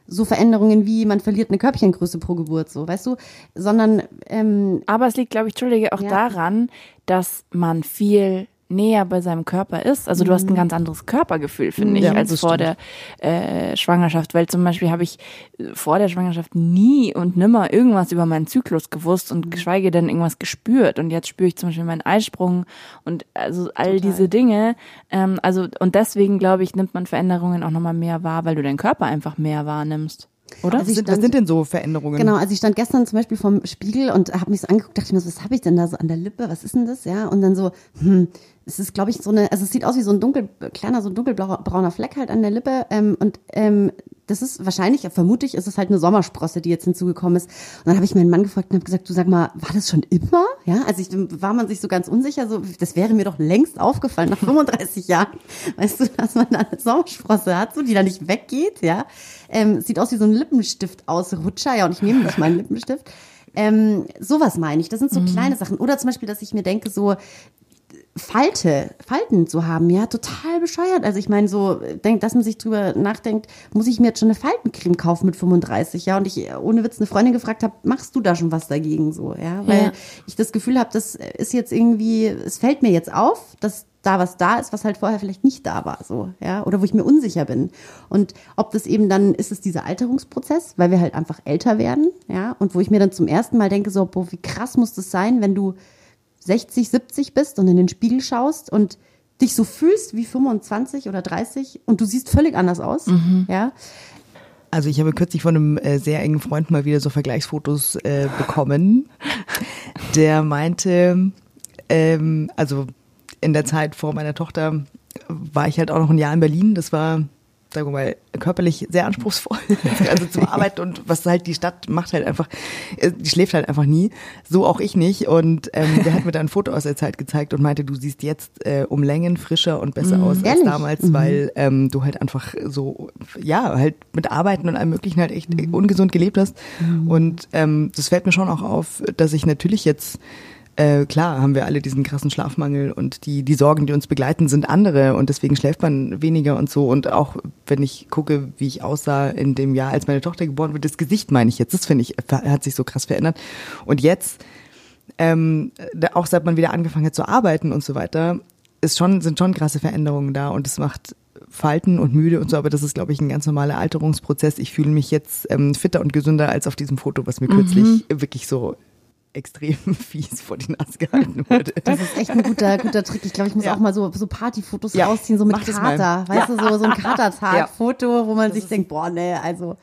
so Veränderungen wie man verliert eine Körbchengröße pro Geburt, so weißt du, sondern ähm, aber es liegt, glaube ich, entschuldige auch ja. daran, dass man viel näher bei seinem Körper ist. Also du hast ein mhm. ganz anderes Körpergefühl, finde ich, ja, als vor stimmt. der äh, Schwangerschaft. Weil zum Beispiel habe ich äh, vor der Schwangerschaft nie und nimmer irgendwas über meinen Zyklus gewusst und geschweige denn irgendwas gespürt. Und jetzt spüre ich zum Beispiel meinen Eisprung und also all Total. diese Dinge. Ähm, also und deswegen glaube ich, nimmt man Veränderungen auch nochmal mehr wahr, weil du deinen Körper einfach mehr wahrnimmst. Oder? Also stand, was sind denn so Veränderungen? Genau, also ich stand gestern zum Beispiel vom Spiegel und habe mich so angeguckt, dachte mir so, was habe ich denn da so an der Lippe? Was ist denn das? Ja, und dann so, hm, es ist, glaube ich, so eine, also es sieht aus wie so ein dunkel, kleiner, so ein dunkelbrauner Fleck halt an der Lippe. Ähm, und ähm, das ist wahrscheinlich, vermutlich ist es halt eine Sommersprosse, die jetzt hinzugekommen ist. Und dann habe ich meinen Mann gefragt und habe gesagt, du sag mal, war das schon immer? Ja, also ich, war man sich so ganz unsicher, so, das wäre mir doch längst aufgefallen nach 35 Jahren, weißt du, dass man da eine Sommersprosse hat, so, die da nicht weggeht, ja. Ähm, sieht aus wie so ein Lippenstift aus Rutscher, ja, und ich nehme nicht meinen Lippenstift. Ähm, sowas meine ich. Das sind so mhm. kleine Sachen. Oder zum Beispiel, dass ich mir denke, so, Falte, Falten zu haben, ja, total bescheuert. Also ich meine, so, denk, dass man sich drüber nachdenkt, muss ich mir jetzt schon eine Faltencreme kaufen mit 35, ja? Und ich ohne Witz eine Freundin gefragt habe, machst du da schon was dagegen so, ja? Weil ja. ich das Gefühl habe, das ist jetzt irgendwie, es fällt mir jetzt auf, dass da was da ist, was halt vorher vielleicht nicht da war, so, ja, oder wo ich mir unsicher bin. Und ob das eben dann ist es dieser Alterungsprozess, weil wir halt einfach älter werden, ja, und wo ich mir dann zum ersten Mal denke, so, boah, wie krass muss das sein, wenn du 60, 70 bist und in den Spiegel schaust und dich so fühlst wie 25 oder 30 und du siehst völlig anders aus, mhm. ja. Also ich habe kürzlich von einem äh, sehr engen Freund mal wieder so Vergleichsfotos äh, bekommen. Der meinte, ähm, also in der Zeit vor meiner Tochter war ich halt auch noch ein Jahr in Berlin. Das war sagen wir mal, körperlich sehr anspruchsvoll. Also zum Arbeiten und was halt die Stadt macht halt einfach, äh, die schläft halt einfach nie. So auch ich nicht. Und ähm, der hat mir da ein Foto aus der Zeit gezeigt und meinte, du siehst jetzt äh, um Längen frischer und besser mhm, aus als ehrlich? damals, mhm. weil ähm, du halt einfach so, ja, halt mit Arbeiten und allem möglichen halt echt mhm. ungesund gelebt hast. Mhm. Und ähm, das fällt mir schon auch auf, dass ich natürlich jetzt äh, klar haben wir alle diesen krassen Schlafmangel und die, die Sorgen, die uns begleiten, sind andere und deswegen schläft man weniger und so. Und auch wenn ich gucke, wie ich aussah in dem Jahr, als meine Tochter geboren wurde, das Gesicht meine ich jetzt, das finde ich, hat sich so krass verändert. Und jetzt, ähm, auch seit man wieder angefangen hat zu arbeiten und so weiter, ist schon, sind schon krasse Veränderungen da und es macht Falten und müde und so, aber das ist, glaube ich, ein ganz normaler Alterungsprozess. Ich fühle mich jetzt ähm, fitter und gesünder als auf diesem Foto, was mir mhm. kürzlich wirklich so extrem fies vor die Nase gehalten wurde. Das ist echt ein guter, guter Trick. Ich glaube, ich muss ja. auch mal so, so Partyfotos ja. rausziehen, so mit Mach Kater. Weißt ja. du, so, so ein Katertag-Foto, wo man das sich denkt, boah, nee, also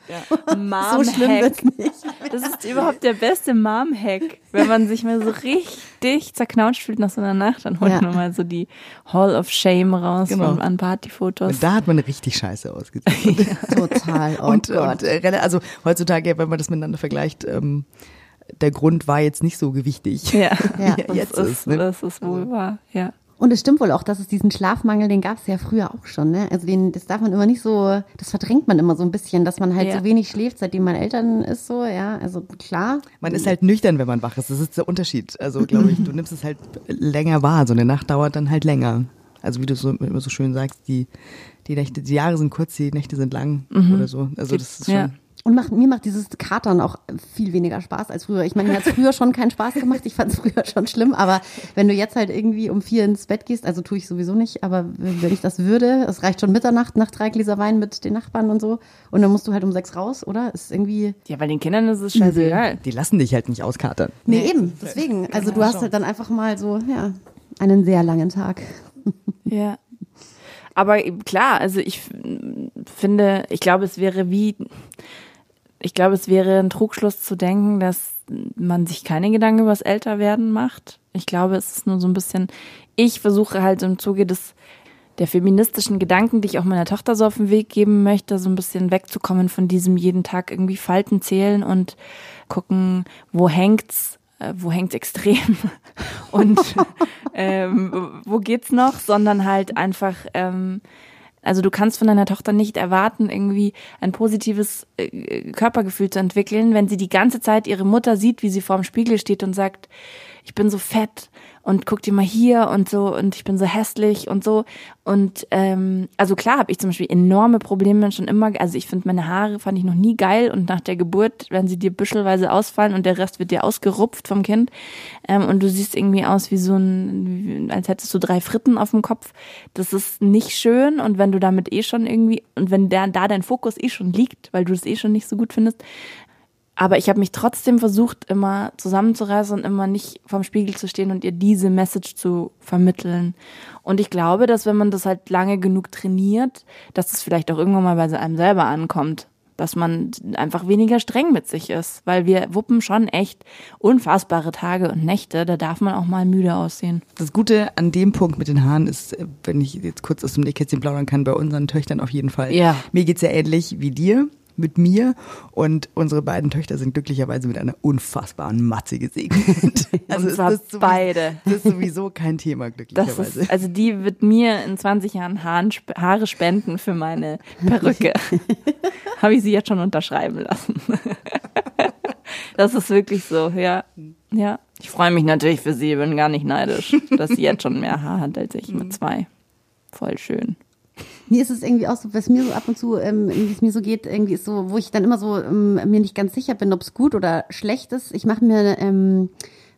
so schlimm wird's nicht. Das ist überhaupt der beste Mom-Hack. Wenn man sich mal so richtig zerknautscht fühlt nach so einer Nacht, dann holt man mal so die Hall of Shame raus genau. an Partyfotos. Und da hat man richtig scheiße ausgesehen. Total. Oh und, Gott. und äh, also heutzutage, wenn man das miteinander vergleicht, ähm, der Grund war jetzt nicht so gewichtig. Ja, ja jetzt das ist, ne? das ist wohl wahr, ja. Und es stimmt wohl auch, dass es diesen Schlafmangel, den gab es ja früher auch schon. Ne? Also den, das darf man immer nicht so, das verdrängt man immer so ein bisschen, dass man halt ja. so wenig schläft, seitdem man Eltern ist, so, ja. Also klar. Man ist halt nüchtern, wenn man wach ist. Das ist der Unterschied. Also glaube ich, du nimmst es halt länger wahr. So eine Nacht dauert dann halt länger. Also wie du so immer so schön sagst, die, die Nächte, die Jahre sind kurz, die Nächte sind lang mhm. oder so. Also das ist schon. Ja. Und macht, mir macht dieses Katern auch viel weniger Spaß als früher. Ich meine, mir hat es früher schon keinen Spaß gemacht. Ich fand es früher schon schlimm. Aber wenn du jetzt halt irgendwie um vier ins Bett gehst, also tue ich sowieso nicht, aber wenn ich das würde, es reicht schon Mitternacht nach drei Gläser Wein mit den Nachbarn und so. Und dann musst du halt um sechs raus, oder? Ist irgendwie. Ja, weil den Kindern ist es scheißegal. Die lassen dich halt nicht auskatern. Nee, eben. Deswegen. Also du hast halt dann einfach mal so, ja, einen sehr langen Tag. Ja. Aber klar, also ich finde, ich glaube, es wäre wie, ich glaube, es wäre ein Trugschluss zu denken, dass man sich keine Gedanken über das Älterwerden macht. Ich glaube, es ist nur so ein bisschen, ich versuche halt im Zuge des der feministischen Gedanken, die ich auch meiner Tochter so auf den Weg geben möchte, so ein bisschen wegzukommen von diesem jeden Tag irgendwie Falten zählen und gucken, wo hängt's, äh, wo hängt's extrem und ähm, wo geht's noch, sondern halt einfach ähm, also du kannst von deiner Tochter nicht erwarten, irgendwie ein positives äh, Körpergefühl zu entwickeln, wenn sie die ganze Zeit ihre Mutter sieht, wie sie vorm Spiegel steht und sagt, ich bin so fett und guck dir mal hier und so und ich bin so hässlich und so. Und ähm, also klar habe ich zum Beispiel enorme Probleme schon immer. Also ich finde meine Haare fand ich noch nie geil und nach der Geburt werden sie dir büschelweise ausfallen und der Rest wird dir ausgerupft vom Kind ähm, und du siehst irgendwie aus wie so ein, als hättest du drei Fritten auf dem Kopf. Das ist nicht schön und wenn du damit eh schon irgendwie und wenn der, da dein Fokus eh schon liegt, weil du es eh schon nicht so gut findest, aber ich habe mich trotzdem versucht, immer zusammenzureißen und immer nicht vorm Spiegel zu stehen und ihr diese Message zu vermitteln. Und ich glaube, dass wenn man das halt lange genug trainiert, dass das vielleicht auch irgendwann mal bei einem selber ankommt. Dass man einfach weniger streng mit sich ist. Weil wir wuppen schon echt unfassbare Tage und Nächte. Da darf man auch mal müde aussehen. Das Gute an dem Punkt mit den Haaren ist, wenn ich jetzt kurz aus dem Nähkästchen plaudern kann, bei unseren Töchtern auf jeden Fall. Ja. Mir geht's ja ähnlich wie dir mit mir und unsere beiden Töchter sind glücklicherweise mit einer unfassbaren Matze gesegnet. Also und zwar ist das beide. Das ist sowieso kein Thema, glücklicherweise. ist, also die wird mir in 20 Jahren Haare spenden für meine Perücke. Habe ich sie jetzt schon unterschreiben lassen. Das ist wirklich so, ja. Ja. Ich freue mich natürlich für sie, bin gar nicht neidisch, dass sie jetzt schon mehr Haar hat als ich mit zwei. Voll schön. Mir ist es irgendwie auch so, was mir so ab und zu, ähm, wie es mir so geht, irgendwie ist so, wo ich dann immer so ähm, mir nicht ganz sicher bin, ob es gut oder schlecht ist. Ich mache mir, ähm,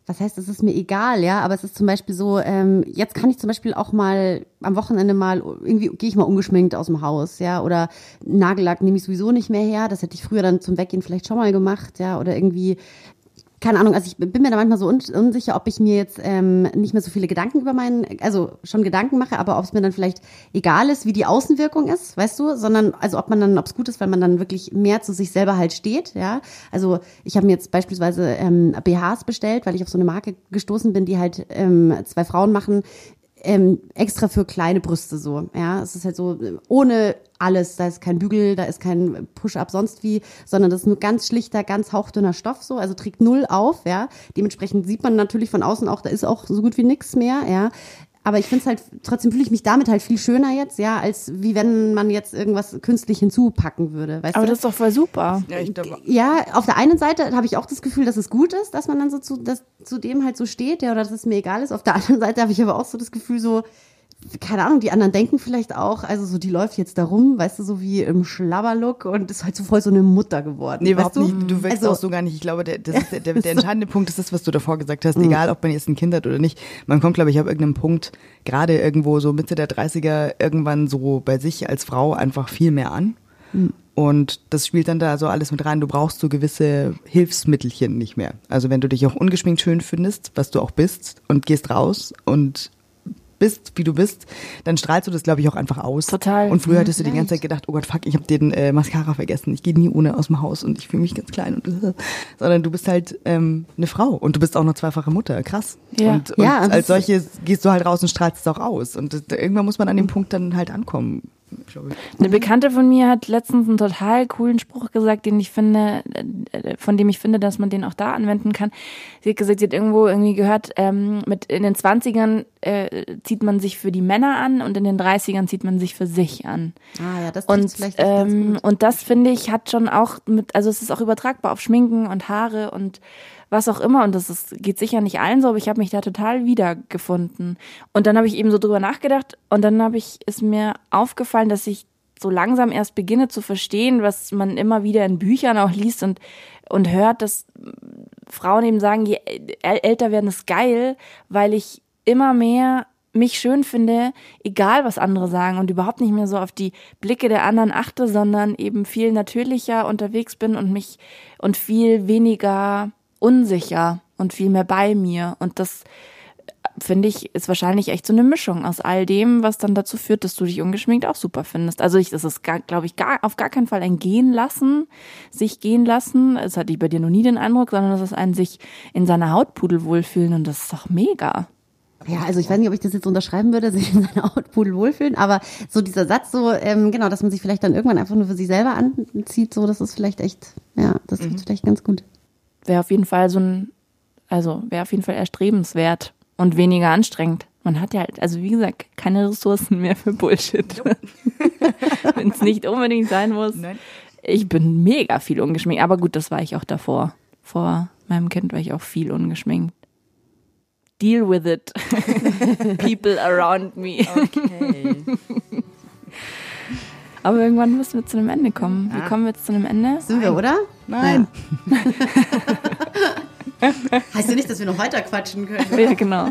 was heißt, es ist mir egal, ja, aber es ist zum Beispiel so, ähm, jetzt kann ich zum Beispiel auch mal am Wochenende mal, irgendwie gehe ich mal ungeschminkt aus dem Haus, ja, oder Nagellack nehme ich sowieso nicht mehr her. Das hätte ich früher dann zum Weggehen vielleicht schon mal gemacht, ja, oder irgendwie keine Ahnung, also ich bin mir da manchmal so un unsicher, ob ich mir jetzt ähm, nicht mehr so viele Gedanken über meinen, also schon Gedanken mache, aber ob es mir dann vielleicht egal ist, wie die Außenwirkung ist, weißt du, sondern also ob man dann, ob es gut ist, weil man dann wirklich mehr zu sich selber halt steht, ja. Also ich habe mir jetzt beispielsweise ähm, BHs bestellt, weil ich auf so eine Marke gestoßen bin, die halt ähm, zwei Frauen machen, ähm, extra für kleine Brüste so. Ja, es ist halt so ohne alles. Da ist kein Bügel, da ist kein Push-up sonst wie, sondern das ist nur ganz schlichter, ganz hauchdünner Stoff so. Also trägt null auf. Ja, dementsprechend sieht man natürlich von außen auch, da ist auch so gut wie nichts mehr. Ja. Aber ich finde es halt, trotzdem fühle ich mich damit halt viel schöner jetzt, ja, als wie wenn man jetzt irgendwas künstlich hinzupacken würde. Weißt Aber du? das ist doch voll super. ja, ich glaube, Ja, auf der einen Seite habe ich auch das Gefühl, dass es gut ist, dass man dann so zu, dass, zu dem halt so steht, ja, oder dass es mir egal ist. Auf der anderen Seite habe ich aber auch so das Gefühl, so, keine Ahnung, die anderen denken vielleicht auch, also so, die läuft jetzt da rum, weißt du, so wie im Schlabberlook und ist halt so voll so eine Mutter geworden. Nee, überhaupt weißt du? nicht. Du wirkst Also- auch so gar nicht. Ich glaube, der, das der, der, der entscheidende Punkt ist das, was du davor gesagt hast. Egal, ob man jetzt ein Kind hat oder nicht. Man kommt, glaube ich, ab irgendeinem Punkt, gerade irgendwo so Mitte der 30er, irgendwann so bei sich als Frau einfach viel mehr an. Und das spielt dann da so alles mit rein. Du brauchst so gewisse Hilfsmittelchen nicht mehr. Also wenn du dich auch ungeschminkt schön findest, was du auch bist, und gehst raus und bist, wie du bist, dann strahlst du das, glaube ich, auch einfach aus. Total. Und früher hattest du die ganze Zeit gedacht, oh Gott, fuck, ich habe den äh, Mascara vergessen. Ich gehe nie ohne aus dem Haus und ich fühle mich ganz klein. Und, sondern du bist halt ähm, eine Frau und du bist auch noch zweifache Mutter. Krass. Ja. Und, und Ja, und als solche gehst du halt raus und strahlst es auch aus. Und das, irgendwann muss man an dem Punkt dann halt ankommen. Eine Bekannte von mir hat letztens einen total coolen Spruch gesagt, den ich finde, äh, von dem ich finde, dass man den auch da anwenden kann. Sie hat gesagt, sie hat irgendwo irgendwie gehört, ähm, mit in den 20ern äh, zieht man sich für die Männer an und in den 30ern zieht man sich für sich an. Ah ja, das Und, vielleicht ähm, und das finde ich hat schon auch mit, also es ist auch übertragbar auf Schminken und Haare und was auch immer. Und das ist, geht sicher nicht allen so, aber ich habe mich da total wiedergefunden. Und dann habe ich eben so drüber nachgedacht und dann habe ich, ist mir aufgefallen, dass ich so langsam erst beginne zu verstehen, was man immer wieder in Büchern auch liest und, und hört, dass Frauen eben sagen, je älter werden ist geil, weil ich immer mehr mich schön finde, egal was andere sagen und überhaupt nicht mehr so auf die Blicke der anderen achte, sondern eben viel natürlicher unterwegs bin und mich und viel weniger unsicher und viel mehr bei mir. Und das finde ich, ist wahrscheinlich echt so eine Mischung aus all dem, was dann dazu führt, dass du dich ungeschminkt auch super findest. Also ich, das ist, glaube ich, gar, auf gar keinen Fall ein Gehen lassen, sich gehen lassen. Das hatte ich bei dir noch nie den Eindruck, sondern das ist ein sich in seiner Hautpudel wohlfühlen und das ist doch mega. Ja, also ich weiß nicht, ob ich das jetzt unterschreiben würde, sich in seiner Hautpudel wohlfühlen, aber so dieser Satz so, ähm, genau, dass man sich vielleicht dann irgendwann einfach nur für sich selber anzieht, so, das ist vielleicht echt, ja, das mhm. vielleicht ganz gut. Wäre auf jeden Fall so ein, also wäre auf jeden Fall erstrebenswert und weniger anstrengend. Man hat ja, halt, also wie gesagt, keine Ressourcen mehr für Bullshit. Wenn es nicht unbedingt sein muss. Nein. Ich bin mega viel ungeschminkt, aber gut, das war ich auch davor. Vor meinem Kind war ich auch viel ungeschminkt deal with it. People around me. Okay. Aber irgendwann müssen wir zu einem Ende kommen. Wie kommen wir jetzt zu einem Ende? Sind wir, oder? Nein. Ja. heißt ja nicht, dass wir noch weiter quatschen können. Ja, genau.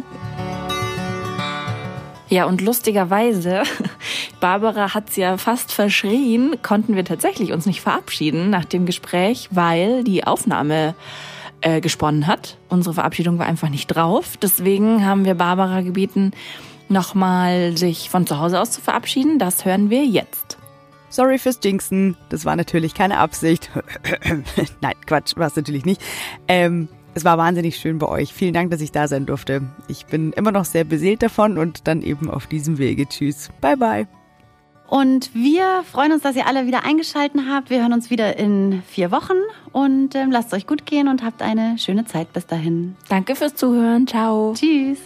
Ja, und lustigerweise, Barbara hat's ja fast verschrien, konnten wir tatsächlich uns nicht verabschieden nach dem Gespräch, weil die Aufnahme äh, gesponnen hat. Unsere Verabschiedung war einfach nicht drauf. Deswegen haben wir Barbara gebeten, nochmal sich von zu Hause aus zu verabschieden. Das hören wir jetzt. Sorry fürs Jinxen. Das war natürlich keine Absicht. Nein, Quatsch, war es natürlich nicht. Ähm, es war wahnsinnig schön bei euch. Vielen Dank, dass ich da sein durfte. Ich bin immer noch sehr beseelt davon und dann eben auf diesem Wege. Tschüss. Bye, bye. Und wir freuen uns, dass ihr alle wieder eingeschaltet habt. Wir hören uns wieder in vier Wochen und ähm, lasst es euch gut gehen und habt eine schöne Zeit bis dahin. Danke fürs Zuhören. Ciao. Tschüss.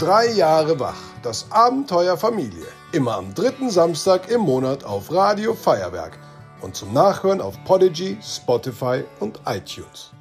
Drei Jahre wach. Das Abenteuer Familie. Immer am dritten Samstag im Monat auf Radio Feuerwerk und zum Nachhören auf Podigy, Spotify und iTunes.